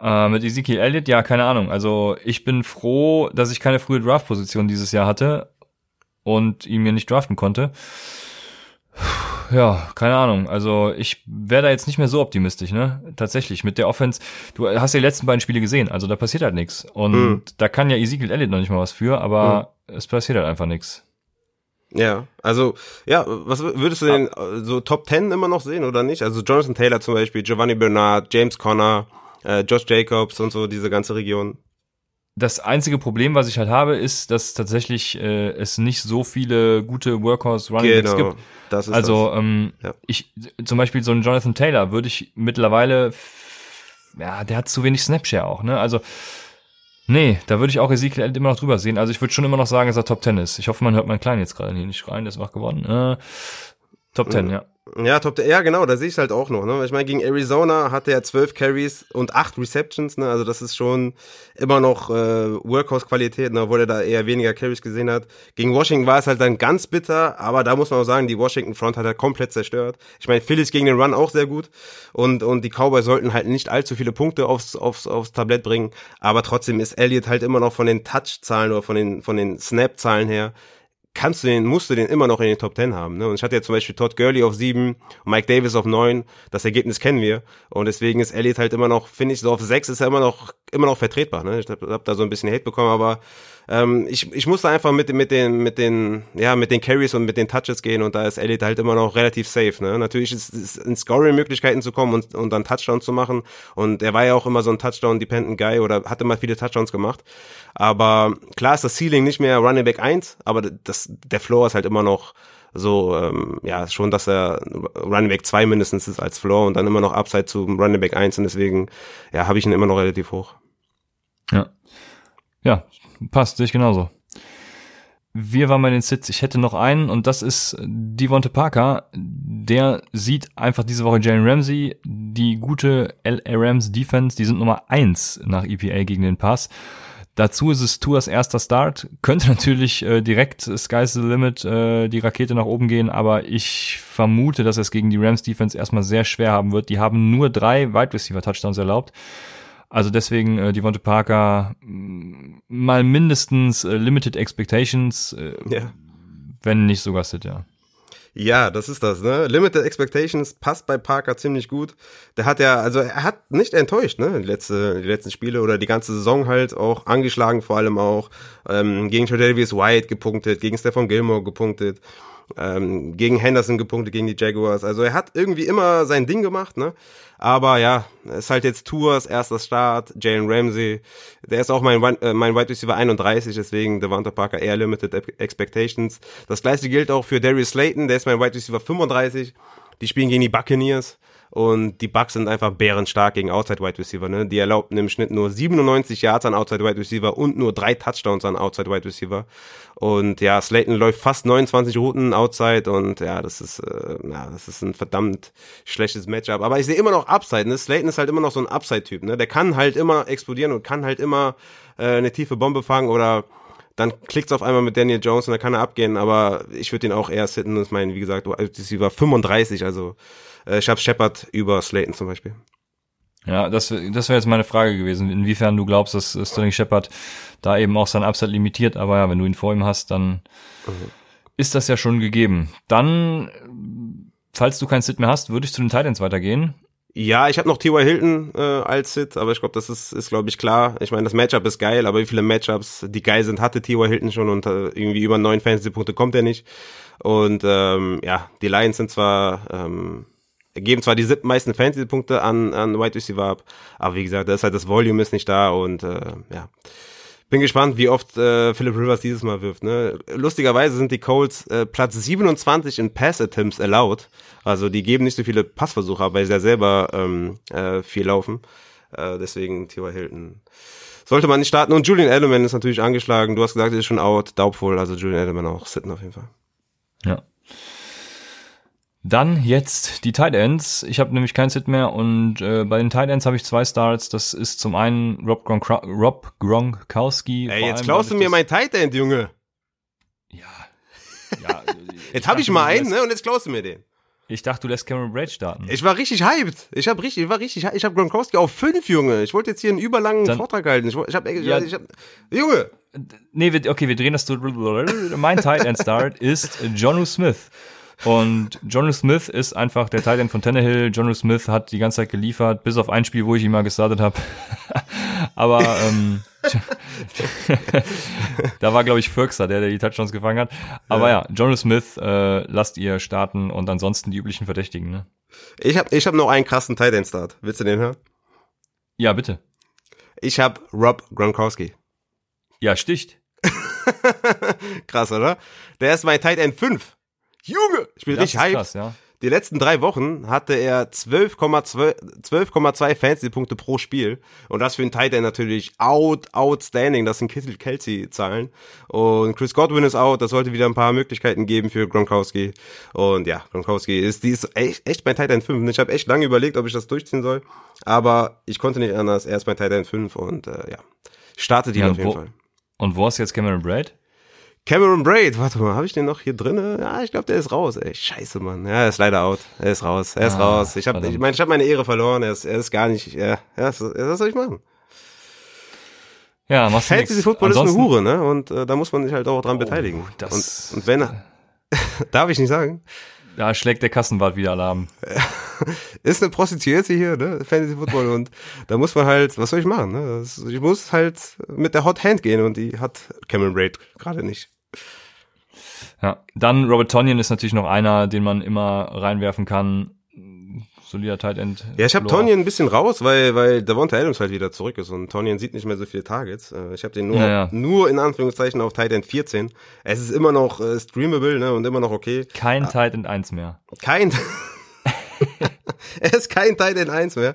Äh, mit Ezekiel Elliott, ja, keine Ahnung. Also ich bin froh, dass ich keine frühe Draft-Position dieses Jahr hatte und ihn mir nicht draften konnte. Ja, keine Ahnung. Also ich wäre da jetzt nicht mehr so optimistisch, ne? Tatsächlich. Mit der Offense, du hast ja die letzten beiden Spiele gesehen, also da passiert halt nichts. Und mhm. da kann ja Ezekiel Elliott noch nicht mal was für, aber mhm. es passiert halt einfach nichts. Ja, also, ja, was würdest du denn so Top 10 immer noch sehen oder nicht? Also Jonathan Taylor zum Beispiel, Giovanni Bernard, James Conner, äh, Josh Jacobs und so, diese ganze Region. Das einzige Problem, was ich halt habe, ist, dass tatsächlich äh, es nicht so viele gute Workhorse Running genau, gibt. Das ist also das. Ähm, ja. ich zum Beispiel so einen Jonathan Taylor würde ich mittlerweile, ja, der hat zu wenig Snapshare auch, ne? Also Nee, da würde ich auch Ezekiel immer noch drüber sehen. Also ich würde schon immer noch sagen, dass er Top 10 ist. Ich hoffe, man hört meinen Kleinen jetzt gerade hier nicht rein, der ist wach geworden. Äh, Top 10, ja. Ja, Top, ja genau, da sehe ich halt auch noch. Ne? Ich meine, gegen Arizona hatte er zwölf Carries und acht Receptions, ne? also das ist schon immer noch äh, Workhorse-Qualität, ne? obwohl er da eher weniger Carries gesehen hat. Gegen Washington war es halt dann ganz bitter, aber da muss man auch sagen, die Washington Front hat er komplett zerstört. Ich meine, Phillies gegen den Run auch sehr gut und, und die Cowboys sollten halt nicht allzu viele Punkte aufs, aufs, aufs Tablett bringen, aber trotzdem ist Elliott halt immer noch von den Touch-Zahlen oder von den, von den Snap-Zahlen her kannst du den, musst du den immer noch in den Top 10 haben. Ne? Und ich hatte ja zum Beispiel Todd Gurley auf 7, Mike Davis auf 9. Das Ergebnis kennen wir. Und deswegen ist Elliott halt immer noch, finde ich, so auf 6 ist er immer noch, immer noch vertretbar. Ne? Ich habe hab da so ein bisschen Hate bekommen, aber ähm, ich, ich musste einfach mit, mit den, mit den, ja, mit den Carries und mit den Touches gehen und da ist Elliott halt immer noch relativ safe. Ne? Natürlich ist es in Scoring-Möglichkeiten zu kommen und, und dann Touchdowns zu machen. Und er war ja auch immer so ein Touchdown-Dependent Guy oder hatte mal viele Touchdowns gemacht. Aber klar ist das Ceiling nicht mehr Running Back 1, aber das, der Floor ist halt immer noch so, ähm, ja, schon, dass er Running Back 2 mindestens ist als Floor und dann immer noch Upside zu Running Back 1 und deswegen, ja, habe ich ihn immer noch relativ hoch. Ja. Ja, passt, sehe ich genauso. Wir waren bei den Sits. Ich hätte noch einen und das ist Devonte Parker. Der sieht einfach diese Woche Jalen Ramsey, die gute LA Rams Defense, die sind Nummer eins nach EPA gegen den Pass. Dazu ist es Tours erster Start. Könnte natürlich äh, direkt Sky's the Limit äh, die Rakete nach oben gehen, aber ich vermute, dass es gegen die Rams Defense erstmal sehr schwer haben wird. Die haben nur drei Wide Receiver Touchdowns erlaubt. Also deswegen äh, Devonta Parker mh, mal mindestens äh, Limited Expectations, äh, Ja. wenn nicht sogar Sit, ja. Ja, das ist das, ne? Limited Expectations passt bei Parker ziemlich gut. Der hat ja, also er hat nicht enttäuscht, ne? Die, letzte, die letzten Spiele oder die ganze Saison halt auch angeschlagen, vor allem auch ähm, gegen Tredavious White gepunktet, gegen Stefan Gilmore gepunktet, ähm, gegen Henderson gepunktet, gegen die Jaguars. Also er hat irgendwie immer sein Ding gemacht, ne? Aber ja, es ist halt jetzt Tours erster Start, Jalen Ramsey, der ist auch mein, äh, mein Wide Receiver 31, deswegen Devonta Parker eher Limited Expectations. Das gleiche gilt auch für Darius Slayton, der ist mein Wide Receiver 35. Die spielen gegen die Buccaneers und die Bucks sind einfach bärenstark gegen Outside Wide Receiver. Ne? Die erlaubten im Schnitt nur 97 Yards an Outside Wide Receiver und nur drei Touchdowns an Outside Wide Receiver. Und ja, Slayton läuft fast 29 Routen Outside und ja, das ist, äh, ja, das ist ein verdammt schlechtes Matchup. Aber ich sehe immer noch Upside. Ne? Slayton ist halt immer noch so ein Upside-Typ. Ne? Der kann halt immer explodieren und kann halt immer äh, eine tiefe Bombe fangen oder dann klickt's auf einmal mit Daniel Jones und dann kann er abgehen, aber ich würde ihn auch eher sitten. Das ist mein, wie gesagt, Receiver 35, also äh, ich habe Shepard über Slayton zum Beispiel. Ja, das, das wäre jetzt meine Frage gewesen, inwiefern du glaubst, dass Sterling Shepard da eben auch sein Upside limitiert, aber ja, wenn du ihn vor ihm hast, dann ist das ja schon gegeben. Dann, falls du keinen Sit mehr hast, würde ich zu den Titans weitergehen. Ja, ich habe noch T.Y. Hilton äh, als Sit, aber ich glaube, das ist, ist glaube ich, klar. Ich meine, das Matchup ist geil, aber wie viele Matchups, die geil sind, hatte T.Y. Hilton schon und äh, irgendwie über neun Fantasy-Punkte kommt er nicht. Und ähm, ja, die Lions sind zwar, ähm, geben zwar die meisten Fantasy-Punkte an, an Wide Receiver ab, aber wie gesagt, da ist halt das Volume ist nicht da und äh, ja. Bin gespannt, wie oft äh, Philip Rivers dieses Mal wirft. Ne? Lustigerweise sind die Colts äh, Platz 27 in Pass-Attempts allowed. Also die geben nicht so viele Passversuche ab, weil sie ja selber ähm, äh, viel laufen. Äh, deswegen T.Y. Hilton sollte man nicht starten. Und Julian Edelman ist natürlich angeschlagen. Du hast gesagt, er ist schon out, doubtful. Also Julian Edelman auch sitten auf jeden Fall. Ja. Dann jetzt die Tight Ends. Ich habe nämlich kein Sit mehr und äh, bei den Tight Ends habe ich zwei Starts. Das ist zum einen Rob, Gronk Rob Gronkowski. Ey, jetzt allem, klaust du mir mein Tight End, Junge. Ja. ja Jetzt habe ich mal einen, ne? Und jetzt klaust du mir den. Ich dachte, du lässt Cameron Braid starten. Ich war richtig hyped. Ich habe richtig, ich war richtig, ich habe Gronkowski auf fünf, Junge. Ich wollte jetzt hier einen überlangen Dann- Vortrag halten. Ich, ich habe, Ja. ich hab, Junge. Nee, wir, okay, wir drehen das. Mein Tight End Start ist Jonu Smith. Und Jonu Smith ist einfach der Tight End von Tannehill. Jonu Smith hat die ganze Zeit geliefert, bis auf ein Spiel, wo ich ihn mal gestartet habe. Aber ähm, da war, glaube ich, Firkser, der, der die Touchdowns gefangen hat. Aber ja, Jonu Smith äh, lasst ihr starten und ansonsten die üblichen Verdächtigen. Ne? Ich habe, ich habe noch einen krassen Tight End Start. Willst du den hören? Ja, bitte. Ich habe Rob Gronkowski. Ja, sticht. Krass, oder? Der ist mein Tight End 5. Junge, ich bin Das richtig hyped. krass, ja. Die letzten drei Wochen hatte er 12,2 12,2 Fantasy-Punkte pro Spiel. Und das für einen Tight End natürlich out, outstanding. Das sind Kittel Kelsey-Zahlen. Und Chris Godwin ist out. Das sollte wieder ein paar Möglichkeiten geben für Gronkowski. Und ja, Gronkowski ist, die ist echt, echt mein Tight End 5. Ich habe echt lange überlegt, ob ich das durchziehen soll. Aber ich konnte nicht anders. Er ist mein Tight End 5 und äh, ja, startet ihn Ja, auf jeden Fall. Und wo ist jetzt Cameron Braid? Cameron Braid, warte mal, habe ich den noch hier drinne? Ja, ich glaube, der ist raus. Ey, scheiße, Mann. Ja, er ist leider out. Er ist raus. Er ist Ah, raus. Ich habe, ich meine, ich habe meine Ehre verloren. Er ist, er ist gar nicht. Ja, was, soll ich machen? Ja, machst du Fantasy. Football ist eine Ansonsten- Hure, ne? Und äh, da muss man sich halt auch dran beteiligen. das- und, und wenn darf ich nicht sagen, Da schlägt der Kassenwart wieder Alarm. ist eine Prostituierte hier, ne? Fantasy Football und da muss man halt, was soll ich machen? Ne? Ich muss halt mit der Hot Hand gehen und die hat Cameron Braid gerade nicht. Ja, dann Robert Tonyan ist natürlich noch einer, den man immer reinwerfen kann. Solider Tight End. Ja, ich habe. Tonyan ein bisschen raus, weil weil Davonta Adams halt wieder zurück ist und Tonyan sieht nicht mehr so viele Targets. Äh, Ich habe den nur Ja, ja. nur in Anführungszeichen auf Tight End 14. Es ist immer noch äh, streamable, ne, und immer noch okay. Kein Tight End 1 mehr. Kein Er ist kein Tight End 1 mehr.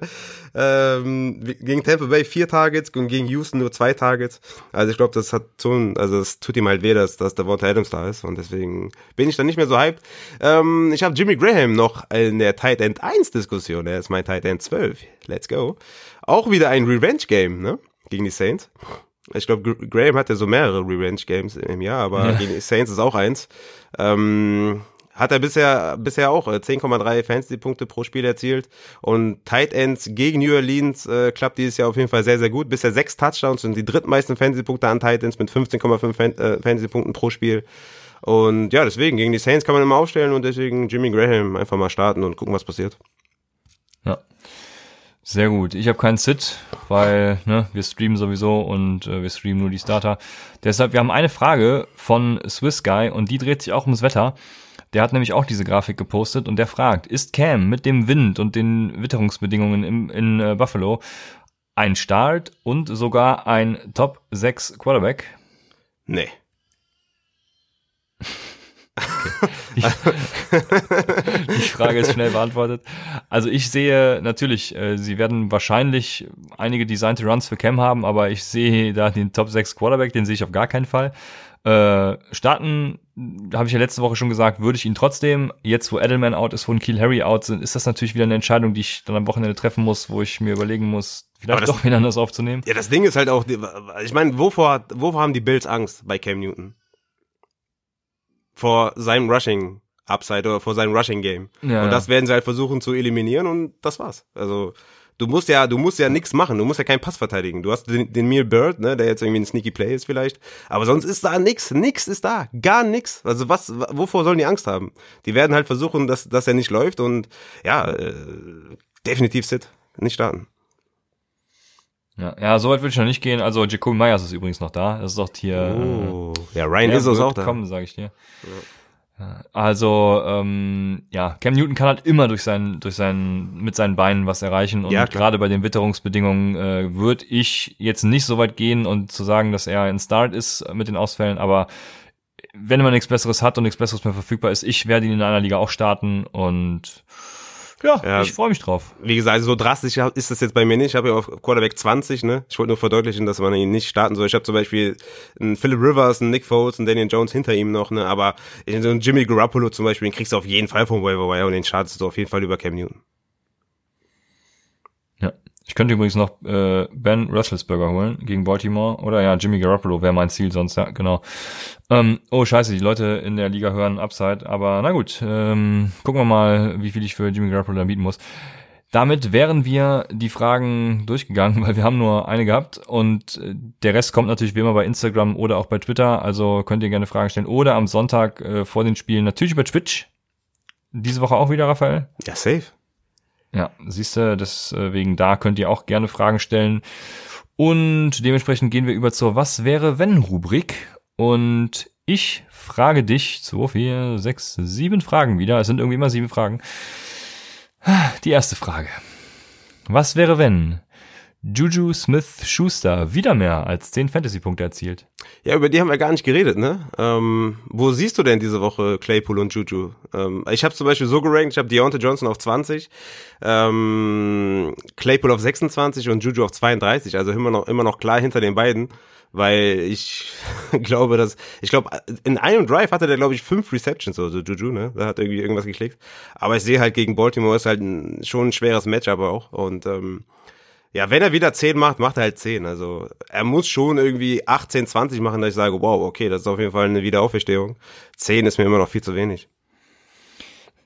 Ähm, gegen Tampa Bay vier Targets und gegen Houston nur zwei Targets. Also ich glaube, das hat ein, also es tut ihm halt weh, dass, dass Davonta Adams da ist und deswegen bin ich dann nicht mehr so hyped. Ähm, ich habe Jimmy Graham noch in der Tight End 1 Diskussion. Er ist mein Tight End 12. Let's go. Auch wieder ein Revenge Game, ne? Gegen die Saints. Ich glaube, Graham hat ja so mehrere Revenge-Games im Jahr, aber ja. gegen Saints ist auch eins. Ähm, hat er bisher bisher auch 10,3 äh, Fantasy-Punkte pro Spiel erzielt und Tight Ends gegen New Orleans äh, klappt dieses Jahr auf jeden Fall sehr, sehr gut. Bisher sechs Touchdowns und die drittmeisten Fantasy-Punkte an Tight Ends mit 15,5 Fan äh, Fantasy-Punkten pro Spiel. Und ja, deswegen, gegen die Saints kann man immer aufstellen und deswegen Jimmy Graham einfach mal starten und gucken, was passiert. Ja. Sehr gut. Ich habe keinen Sit, weil ne, wir streamen sowieso und äh, wir streamen nur die Starter. Deshalb, wir haben eine Frage von Swiss Guy und die dreht sich auch ums Wetter. Der hat nämlich auch diese Grafik gepostet und der fragt, ist Cam mit dem Wind und den Witterungsbedingungen im, in äh, Buffalo ein Start und sogar ein Top 6 Quarterback? Nee. Die, die, Frage ist schnell beantwortet. Also ich sehe natürlich, äh, sie werden wahrscheinlich einige designte Runs für Cam haben, aber ich sehe da den Top 6 Quarterback, den sehe ich auf gar keinen Fall. Äh, starten, habe ich ja letzte Woche schon gesagt, würde ich ihn trotzdem. Jetzt, wo Edelman out ist, wo ein Kiel Harry out sind, ist das natürlich wieder eine Entscheidung, die ich dann am Wochenende treffen muss, wo ich mir überlegen muss, vielleicht das, doch wieder anders aufzunehmen. Ja, das Ding ist halt auch, ich meine, wovor, wovor haben die Bills Angst bei Cam Newton? vor seinem Rushing Upside oder vor seinem Rushing Game. Ja, und das werden sie halt versuchen zu eliminieren und das war's. Also du musst ja, du musst ja nichts machen, du musst ja keinen Pass verteidigen. Du hast den, den Neil Bird, ne, der jetzt irgendwie ein sneaky Play ist vielleicht, aber sonst ist da nix, nix ist da, gar nix. Also was, wovor sollen die Angst haben? Die werden halt versuchen, dass, dass er nicht läuft und ja, äh, definitiv Sit, nicht starten. Ja, ja, so weit würde ich noch nicht gehen. Also Jacoby Myers ist übrigens noch da. Das ist doch hier. Oh. Äh, ja, Ryan ist auch da. Kommen, sage ich dir. Ja. Also ähm, ja, Cam Newton kann halt immer durch sein, durch sein, mit seinen Beinen was erreichen und ja, gerade bei den Witterungsbedingungen äh, würde ich jetzt nicht so weit gehen und zu sagen, dass er ein Start ist mit den Ausfällen, aber wenn man nichts Besseres hat und nichts Besseres mehr verfügbar ist, ich werde ihn in einer Liga auch starten und ja, ja ich freue mich drauf. Wie gesagt, also so drastisch ist das jetzt bei mir nicht. Ich habe ja auf Quarterback 20, ne? Ich wollte nur verdeutlichen, dass man ihn nicht starten soll. Ich habe zum Beispiel einen Philip Rivers, einen Nick Foles, einen Daniel Jones hinter ihm noch, ne? Aber so einen Jimmy Garoppolo zum Beispiel, den kriegst du auf jeden Fall vom Waiver Wire und den startest du auf jeden Fall über Cam Newton. Ich könnte übrigens noch äh, Ben Roethlisberger holen gegen Baltimore. Oder ja, Jimmy Garoppolo wäre mein Ziel sonst, ja, genau. Ähm, oh, scheiße, die Leute in der Liga hören Upside. Aber na gut, ähm, gucken wir mal, wie viel ich für Jimmy Garoppolo da bieten muss. Damit wären wir die Fragen durchgegangen, weil wir haben nur eine gehabt und äh, der Rest kommt natürlich wie immer bei Instagram oder auch bei Twitter. Also könnt ihr gerne Fragen stellen oder am Sonntag äh, vor den Spielen natürlich über Twitch. Diese Woche auch wieder, Raphael? Ja, safe. Ja, siehst du, deswegen da könnt ihr auch gerne Fragen stellen. Und dementsprechend gehen wir über zur Was wäre wenn Rubrik. Und ich frage dich, zwei, vier, sechs, sieben Fragen wieder. Es sind irgendwie immer sieben Fragen. Die erste Frage. Was wäre wenn Juju Smith-Schuster wieder mehr als 10 Fantasy-Punkte erzielt. Ja, über die haben wir gar nicht geredet, ne? Ähm, wo siehst du denn diese Woche Claypool und Juju? Ähm, ich habe zum Beispiel so gerankt, ich habe Deontay Johnson auf 20, ähm, Claypool auf 26 und Juju auf 32, also immer noch, immer noch klar hinter den beiden, weil ich glaube, dass, ich glaube, in einem Drive hatte der, glaube ich, fünf Receptions oder so, Juju, ne? Da hat irgendwie irgendwas geklickt. Aber ich sehe halt gegen Baltimore ist halt ein, schon ein schweres Matchup auch und ähm, ja, wenn er wieder 10 macht, macht er halt 10. Also er muss schon irgendwie 18, 20 machen, dass ich sage, wow, okay, das ist auf jeden Fall eine Wiederauferstehung. 10 ist mir immer noch viel zu wenig.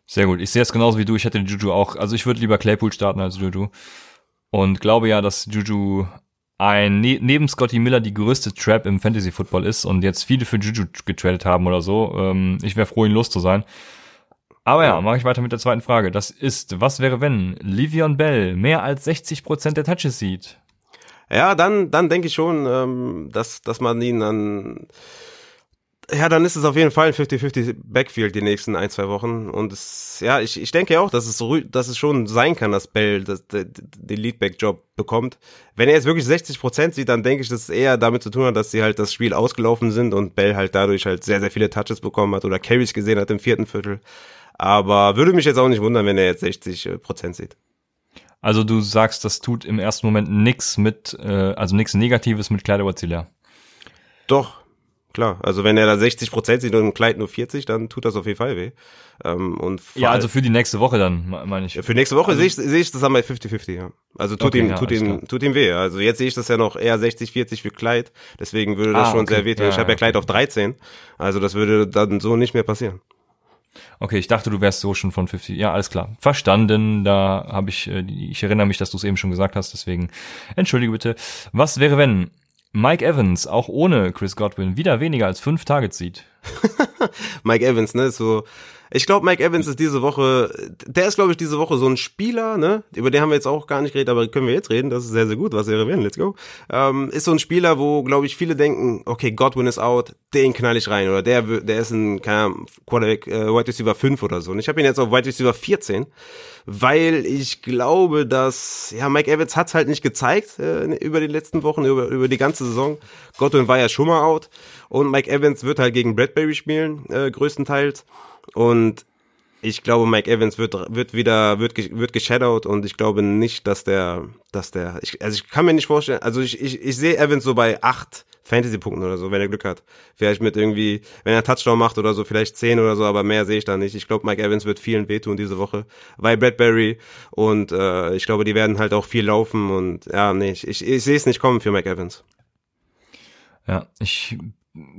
Sehr gut. Ich sehe es genauso wie du. Ich hätte Juju auch. Also ich würde lieber Claypool starten als Juju. Und glaube ja, dass Juju ein ne neben Scotty Miller die größte Trap im Fantasy Football ist und jetzt viele für Juju getradet haben oder so. Ähm, ich wäre froh, ihn los zu sein. Aber ja, mache ich weiter mit der zweiten Frage. Das ist, was wäre, wenn Livion Bell mehr als 60% der Touches sieht? Ja, dann, dann denke ich schon, ähm, dass, dass man ihn dann, ja, dann ist es auf jeden Fall ein 50-50 Backfield die nächsten ein, zwei Wochen. Und es, ja, ich, ich denke auch, dass es, dass es schon sein kann, dass Bell das, den Leadback-Job bekommt. Wenn er jetzt wirklich 60% sieht, dann denke ich, dass es eher damit zu tun hat, dass sie halt das Spiel ausgelaufen sind und Bell halt dadurch halt sehr, sehr viele Touches bekommen hat oder Carries gesehen hat im vierten Viertel. Aber würde mich jetzt auch nicht wundern, wenn er jetzt 60 äh, Prozent sieht. Also du sagst, das tut im ersten Moment nix mit, äh, also nichts Negatives mit Kleider Doch, klar. Also wenn er da 60 Prozent sieht und Kleid nur 40, dann tut das auf jeden Fall weh. Ähm, und ja, also für die nächste Woche dann, meine ich. Für nächste Woche also, sehe ich, sehe ich das dann bei 50-50, ja. Also tut okay, ihm, ja, tut ihm, tut ihm weh. Also jetzt sehe ich das ja noch eher 60-40 für Kleid. Deswegen würde das ah, schon okay. sehr weh tun. Ja, ich habe ja Kleid auf 13. Also das würde dann so nicht mehr passieren. Okay, ich dachte, du wärst so schon von 50. Ja, alles klar. Verstanden. Da habe ich, äh, ich erinnere mich, dass du es eben schon gesagt hast, deswegen entschuldige bitte. Was wäre, wenn Mike Evans auch ohne Chris Godwin wieder weniger als fünf Targets sieht? Mike Evans, ne, so ich glaube, Mike Evans ist diese Woche, der ist, glaube ich, diese Woche so ein Spieler, ne? Über den haben wir jetzt auch gar nicht geredet, aber können wir jetzt reden. Das ist sehr, sehr gut. Was wäre wenn? Let's go. Ähm, ist so ein Spieler, wo, glaube ich, viele denken, okay, Godwin ist out, den knall ich rein. Oder der, der ist ein, keine Ahnung, Quarterback, äh, Wide Receiver 5 oder so. Und ich habe ihn jetzt auf Wide Receiver 14, weil ich glaube, dass, ja, Mike Evans hat's halt nicht gezeigt äh, über die letzten Wochen, über, über die ganze Saison. Godwin war ja schon mal out. Und Mike Evans wird halt gegen Bradbury spielen, äh, größtenteils. Und ich glaube, Mike Evans wird, wird wieder, wird, wird geshadowed und ich glaube nicht, dass der, dass der, ich, also ich kann mir nicht vorstellen, also ich, ich, ich sehe Evans so bei acht Fantasy-Punkten oder so, wenn er Glück hat. Vielleicht mit irgendwie, wenn er Touchdown macht oder so, vielleicht zehn oder so, aber mehr sehe ich da nicht. Ich glaube, Mike Evans wird vielen wehtun diese Woche, weil Bradbury und äh, ich glaube, die werden halt auch viel laufen und ja, nee, ich, ich, ich sehe es nicht kommen für Mike Evans. Ja, ich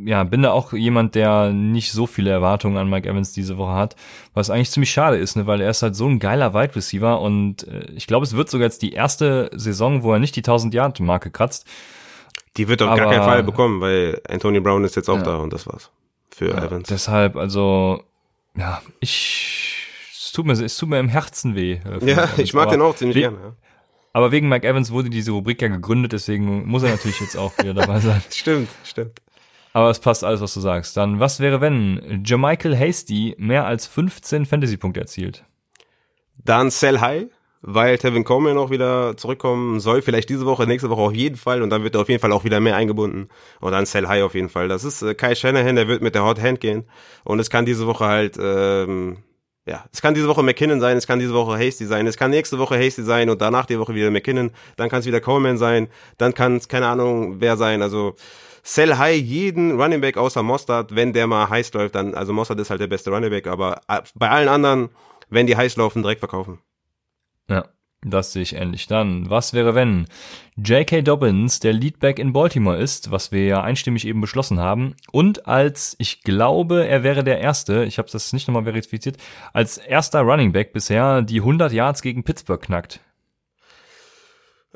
ja, bin da auch jemand, der nicht so viele Erwartungen an Mike Evans diese Woche hat, was eigentlich ziemlich schade ist, ne, weil er ist halt so ein geiler Wide Receiver und äh, ich glaube, es wird sogar jetzt die erste Saison, wo er nicht die 1000 Yard Marke kratzt. Die wird auf gar keinen Fall bekommen, weil Anthony Brown ist jetzt auch ja. da und das war's für ja, Evans. Deshalb, also, ja, ich, es tut mir, es tut mir im Herzen weh. Äh, ja, ich mag den auch ziemlich gerne. Ja. Aber wegen Mike Evans wurde diese Rubrik ja gegründet, deswegen muss er natürlich jetzt auch wieder dabei sein. stimmt, stimmt. Aber es passt alles, was du sagst. Dann, was wäre, wenn Jermichael Hasty mehr als 15 Fantasy-Punkte erzielt? Dann Sell High, weil Tevin Coleman auch wieder zurückkommen soll. Vielleicht diese Woche, nächste Woche auf jeden Fall. Und dann wird er auf jeden Fall auch wieder mehr eingebunden. Und dann Sell High auf jeden Fall. Das ist äh, Kai Shanahan, der wird mit der Hot Hand gehen. Und es kann diese Woche halt, ähm, ja, es kann diese Woche McKinnon sein, es kann diese Woche Hasty sein, es kann nächste Woche Hasty sein und danach die Woche wieder McKinnon. Dann kann es wieder Coleman sein. Dann kann es, keine Ahnung, wer sein. Also, sell high jeden Running Back außer Mostard, wenn der mal heiß läuft, dann, also Mostard ist halt der beste Running Back, aber äh, bei allen anderen, wenn die heiß laufen, direkt verkaufen. Ja, das sehe ich ähnlich. Dann, was wäre, wenn J.K. Dobbins der Leadback in Baltimore ist, was wir ja einstimmig eben beschlossen haben, und als, ich glaube, er wäre der Erste, ich habe das nicht nochmal verifiziert, als erster Running Back bisher die 100 Yards gegen Pittsburgh knackt.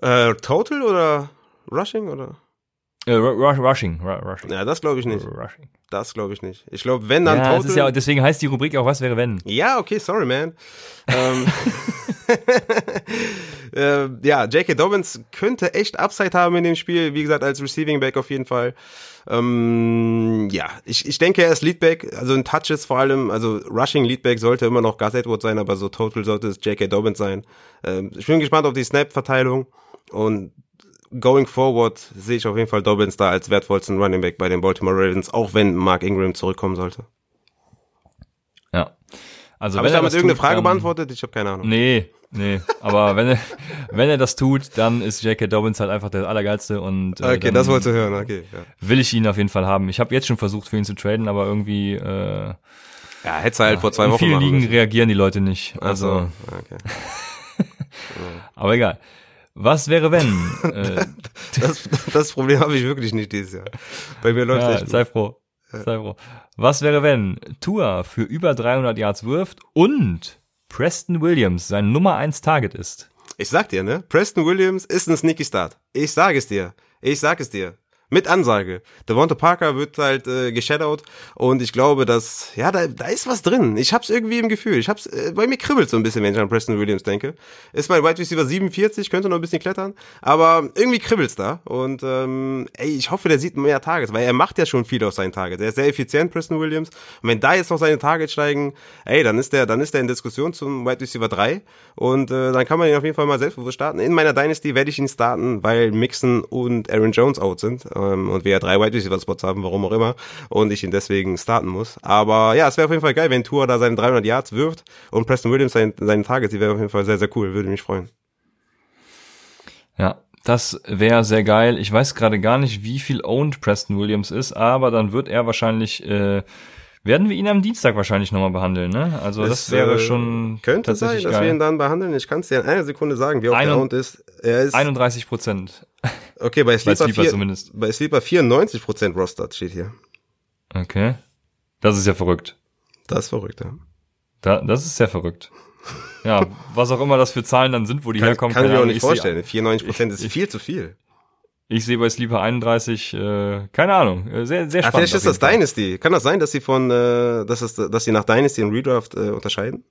Äh, total oder Rushing oder? Äh, rushing, rushing. Ja, das glaube ich nicht. Rushing. Das glaube ich nicht. Ich glaube, wenn dann ja, total. ja, deswegen heißt die Rubrik auch, was wäre wenn? Ja, okay, sorry, man. ähm, äh, ja, J.K. Dobbins könnte echt Upside haben in dem Spiel. Wie gesagt, als Receiving Back auf jeden Fall. Ähm, ja, ich, ich denke, er ist Leadback, also in Touches vor allem, also Rushing Leadback sollte immer noch Gus Edwards sein, aber so Total sollte es J.K. Dobbins sein. Ähm, ich bin gespannt auf die Snap-Verteilung und going forward sehe ich auf jeden Fall Dobbins da als wertvollsten Running Back bei den Baltimore Ravens, auch wenn Mark Ingram zurückkommen sollte. Ja. Also Habe ich damit irgendeine tut, Frage dann, beantwortet? Ich habe keine Ahnung. Nee, nee. Aber wenn er, wenn er das tut, dann ist J.K. Dobbins halt einfach der Allergeilste und äh, Okay, das wolltest du hören, okay. Ja. Will ich ihn auf jeden Fall haben. Ich habe jetzt schon versucht, für ihn zu traden, aber irgendwie äh, Ja, hättest du halt ja, vor zwei Wochen In vielen Ligen reagieren die Leute nicht. Also. So, okay. aber egal. Was wäre wenn? äh, das, das Problem habe ich wirklich nicht dieses Jahr. Bei mir läuft ja, echt. Sei froh. Sei froh. Was wäre wenn Tua für über 300 Yards wirft und Preston Williams sein Nummer 1 Target ist? Ich sag dir, ne? Preston Williams ist ein Sneaky Start. Ich sag es dir. Ich sag es dir mit Ansage. Devonta Parker wird halt äh, geshadowed und ich glaube, dass ja, da, da ist was drin. Ich hab's irgendwie im Gefühl. Ich hab's äh, bei mir kribbelt so ein bisschen, wenn ich an Preston Williams denke. Ist mein Wide Receiver 47, könnte noch ein bisschen klettern, aber irgendwie kribbelt's da und ähm, ey, ich hoffe, der sieht mehr Targets, weil er macht ja schon viel aus seinen Targets. Er ist sehr effizient, Preston Williams. Und wenn da jetzt noch seine Targets steigen, ey, dann ist der dann ist der in Diskussion zum Wide Receiver 3 und äh, dann kann man ihn auf jeden Fall mal selbstbewusst starten. In meiner Dynasty werde ich ihn starten, weil Mixon und Aaron Jones out sind ähm, und wir ja drei Wide Receiver Spots haben, warum auch immer, und ich ihn deswegen starten muss. Aber ja, es wäre auf jeden Fall geil, wenn Tour da seine 300 Yards wirft und Preston Williams seinen, seinen Targets, die wäre auf jeden Fall sehr, sehr cool, würde mich freuen. Ja, Das wäre sehr geil. Ich weiß gerade gar nicht, wie viel owned Preston Williams ist, aber dann wird er wahrscheinlich, äh, werden wir ihn am Dienstag wahrscheinlich nochmal behandeln, ne? Also das, Es, wäre äh, schon Könnte sein, dass wir ihn dann behandeln. Ich kann es dir in einer Sekunde sagen, wie Ein- der Owned ist. Er ist 31 Prozent. okay bei Bei Sleeper, Sleeper 4, zumindest. bei Sleeper 94 Prozent Rostert steht hier. Okay. Das ist ja verrückt. Das ist verrückt. Ja. Da, das ist sehr verrückt. Ja, was auch immer das für Zahlen dann sind, wo die Kann, herkommen. kann ich mir auch nicht seh- vorstellen. 94 Prozent ist viel zu viel. Ich sehe bei Sleeper 31, äh, keine Ahnung, äh, sehr, sehr spannend. vielleicht auf ist das Fall. Dynasty. Kann das sein, dass sie von, äh, dass, es, dass sie nach Dynasty und Redraft äh, unterscheiden?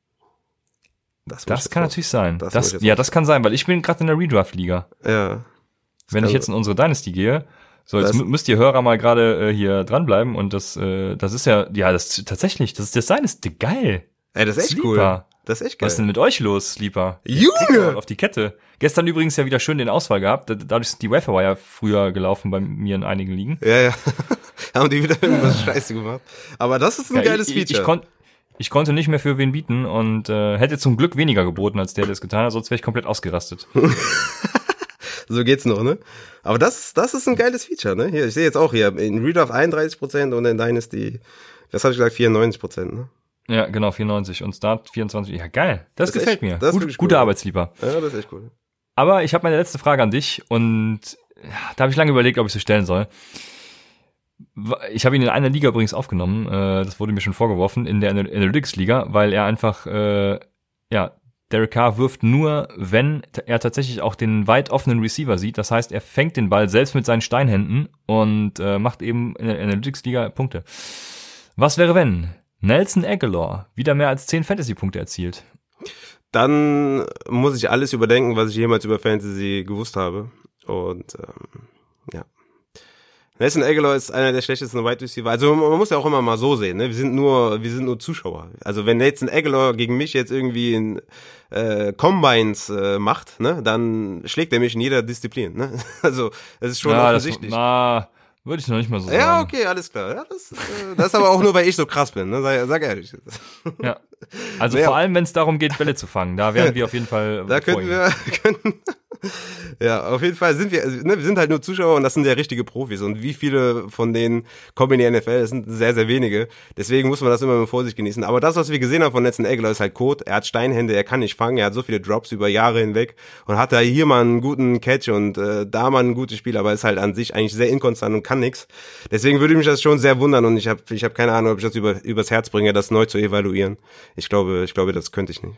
Das jetzt kann natürlich sein. Das Das ja, das kann sein, weil ich bin gerade in der Redraft-Liga. Ja. Wenn ich jetzt in unsere Dynasty gehe, so jetzt Das- mü- müsst ihr Hörer mal gerade äh, hier dranbleiben und das, äh, das ist ja, ja, das tatsächlich, das ist das Dynasty, geil. Ey, das ist echt Sleeper. cool. Das ist echt geil. Was ist denn mit euch los, Sleeper? Junge! Auf die Kette. Gestern übrigens ja wieder schön den Ausfall gehabt. Da- Dadurch sind die Wafer ja früher gelaufen bei mir in einigen Ligen. Ja, ja. Haben die wieder irgendwas Scheiße gemacht. Aber das ist ein Ja, geiles ich, Feature. Ich, ich, kon ich konnte nicht mehr für wen bieten und äh, hätte zum Glück weniger geboten als der, der es getan hat, sonst wäre ich komplett ausgerastet. so geht's noch, ne? Aber das, ist- das ist ein geiles Feature, ne? Hier, ich sehe jetzt auch hier, in Redraft 31% und in Dynasty, was habe ich gesagt, 94%, ne? Ja, genau, 94 und Start 24. Ja, geil. Das, Das gefällt echt- mir. das Gut, cool. Arbeitslieber. Ja, das ist echt cool. Aber ich habe meine letzte Frage an dich und da habe ich lange überlegt, ob ich sie stellen soll. Ich habe ihn in einer Liga übrigens aufgenommen, äh, das wurde mir schon vorgeworfen, in der Analytics-Liga, weil er einfach, äh, ja, Derek Carr wirft nur, wenn er tatsächlich auch den weit offenen Receiver sieht. Das heißt, er fängt den Ball selbst mit seinen Steinhänden und äh, macht eben in der Analytics-Liga Punkte. Was wäre, wenn Nelson Aguilar wieder mehr als 10 Fantasy-Punkte erzielt? Dann muss ich alles überdenken, was ich jemals über Fantasy gewusst habe. Und ähm, ja. Nelson Aguilar ist einer der schlechtesten Wide Receiver. Also man muss ja auch immer mal so sehen, ne? Wir sind nur, wir sind nur Zuschauer. Also wenn Nelson Aguilar gegen mich jetzt irgendwie in äh, Combines äh, macht, ne, dann schlägt er mich in jeder Disziplin. Ne? Also es ist schon Ja, das, offensichtlich. na, würde ich noch nicht mal so sagen. ja, okay, alles klar. Ja, das, äh, das ist aber auch nur, weil ich so krass bin, ne? Sag, sag ehrlich. Ja. Also Naja. vor allem, wenn es darum geht, Bälle zu fangen, da werden wir auf jeden Fall. Da vor könnten wir, könnten, ja, auf jeden Fall sind wir, also, ne, wir sind halt nur Zuschauer und das sind ja richtige Profis. Und wie viele von denen kommen in die NFL? Das sind sehr, sehr wenige. Deswegen muss man das immer mit Vorsicht genießen. Aber das, was wir gesehen haben von Nelson Aguilar, ist halt Code. Er hat Steinhände, er kann nicht fangen, er hat so viele Drops über Jahre hinweg und hat da hier mal einen guten Catch und äh, da mal ein gutes Spiel, aber ist halt an sich eigentlich sehr inkonstant und kann nix. Deswegen würde mich das schon sehr wundern und ich habe ich hab keine Ahnung, ob ich das über, übers Herz bringe, das neu zu evaluieren. Ich glaube, ich glaube, das könnte ich nicht.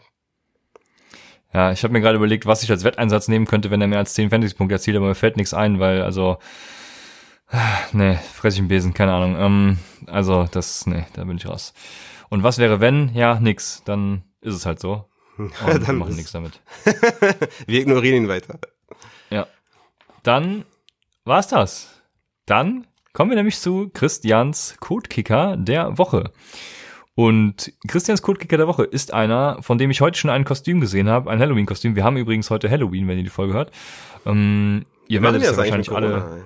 Ja, ich habe mir gerade überlegt, was ich als Wetteinsatz nehmen könnte, wenn er mehr als 10 Fantasy-Punkte erzielt, aber mir fällt nichts ein, weil, also, nee, fress ich einen Besen, keine Ahnung. Ähm, also, das, nee, da bin ich raus. Und was wäre, wenn? Ja, nix, dann ist es halt so. Und wir Dann machen nichts damit. Wir ignorieren ihn weiter. Ja. Dann war's das. Dann kommen wir nämlich zu Christians Codekicker der Woche. Und Christians Codekicker der Woche ist einer, von dem ich heute schon ein Kostüm gesehen habe, ein Halloween-Kostüm. Wir haben übrigens heute Halloween, wenn ihr die Folge hört. Ähm, ihr werdet es ja wahrscheinlich alle.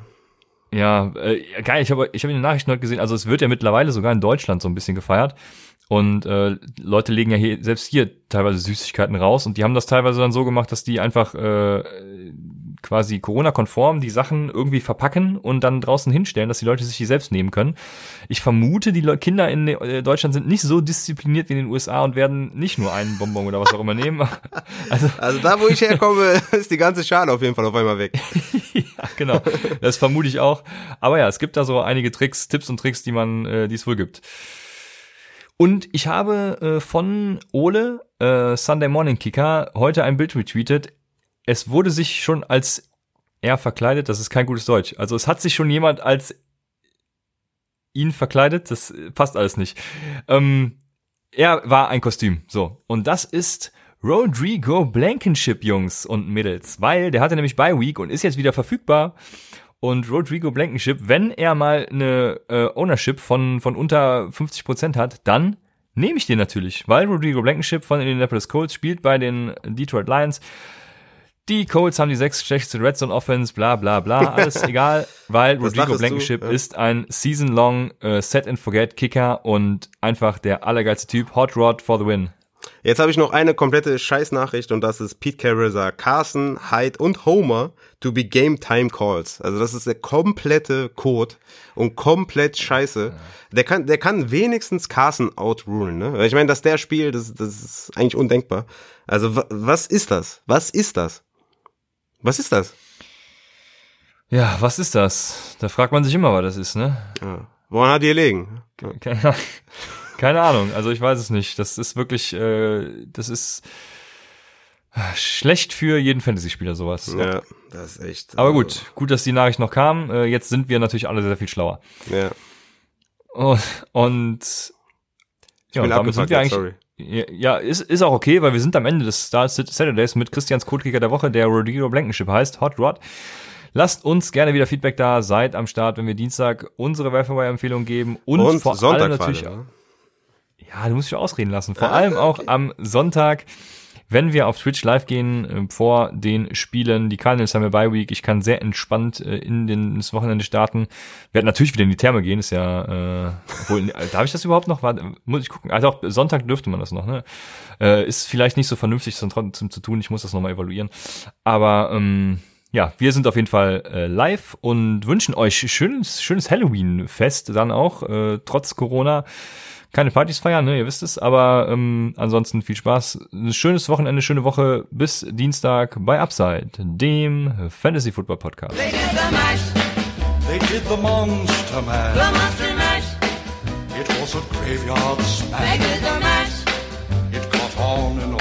Ja, äh, geil. Ich habe ich hab in den Nachrichten heute gesehen, also es wird ja mittlerweile sogar in Deutschland so ein bisschen gefeiert. Und äh, Leute legen ja hier, selbst hier teilweise Süßigkeiten raus und die haben das teilweise dann so gemacht, dass die einfach äh, quasi Corona-konform die Sachen irgendwie verpacken und dann draußen hinstellen, dass die Leute sich die selbst nehmen können. Ich vermute, die Le Kinder in äh, Deutschland sind nicht so diszipliniert wie in den USA und werden nicht nur einen Bonbon oder was auch immer nehmen. Also Also da, wo ich herkomme, ist die ganze Schale auf jeden Fall auf einmal weg. ja, genau. Das vermute ich auch. Aber ja, es gibt da so einige Tricks, Tipps und Tricks, die man, äh, die es wohl gibt. Und ich habe äh, von Ole, äh, Sunday Morning Kicker, heute ein Bild retweetet. Es wurde sich schon als er verkleidet, das ist kein gutes Deutsch. Also es hat sich schon jemand als ihn verkleidet, das äh, passt alles nicht. Ähm, er war ein Kostüm, so. Und das ist Rodrigo Blankenship, Jungs und Mädels, weil der hatte nämlich Bye Week und ist jetzt wieder verfügbar. Und Rodrigo Blankenship, wenn er mal eine äh, Ownership von, von unter 50% hat, dann nehme ich den natürlich, weil Rodrigo Blankenship von Indianapolis Colts spielt bei den Detroit Lions. Die Colts haben die sechs schlechteste Red Zone Offense, bla bla bla, alles egal, weil Das Rodrigo Blankenship ja. ist ein season-long äh, Set-and-Forget-Kicker und einfach der allergeilste Typ. Hot Rod for the win. Jetzt habe ich noch eine komplette Scheißnachricht und das ist Pete Carroll sagt, Carson, Hyde und Homer to be Game Time Calls. Also das ist der komplette Code und komplett scheiße. Der kann, der kann wenigstens Carson outrulen, ne? Ich meine, dass der spielt, das, das ist eigentlich undenkbar. Also wa- was ist das? Was ist das? Was ist das? Ja, was ist das? Da fragt man sich immer, was das ist, ne? Ja. Woran hat die gelegen? Keine, keine Ahnung, also ich weiß es nicht. Das ist wirklich, äh, das ist schlecht für jeden Fantasy-Spieler sowas. Ja, das ist echt. Aber also, gut, gut, dass die Nachricht noch kam. Äh, jetzt sind wir natürlich alle sehr viel schlauer. Ja. Und, und ja, bin damit sind wir eigentlich. sorry. Ja, ist, ist auch okay, weil wir sind am Ende des Star Saturdays mit Christians Codekicker der Woche, der Rodrigo Blankenship heißt, Hot Rod. Lasst uns gerne wieder Feedback da, seid am Start, wenn wir Dienstag unsere Welfare-Empfehlung geben und, Und vor Sonntag allem natürlich ne? Ja, du musst dich ausreden lassen. Vor allem auch am Sonntag, wenn wir auf Twitch live gehen, äh, vor den Spielen. Die Cardinals haben ja Bye Week. Ich kann sehr entspannt äh, in den, ins Wochenende starten. Wir werden natürlich wieder in die Therme gehen, ist ja, äh, obwohl, äh, darf ich das überhaupt noch? Warte, muss ich gucken. Also auch Sonntag dürfte man das noch, ne? Äh, ist vielleicht nicht so vernünftig, das trotzdem zu tun. Ich muss das nochmal evaluieren. Aber, ähm, ja, wir sind auf jeden Fall äh, live und wünschen euch schönes, schönes Halloween-Fest dann auch, äh, trotz Corona. Keine Partys feiern, ne, ihr wisst es, aber ähm, ansonsten viel Spaß. Ein schönes Wochenende, schöne Woche bis Dienstag bei Upside, dem Fantasy Football Podcast. They did the mash, They did the monster the mash. monster mash. It was a graveyard They smash. did the mash, It caught on in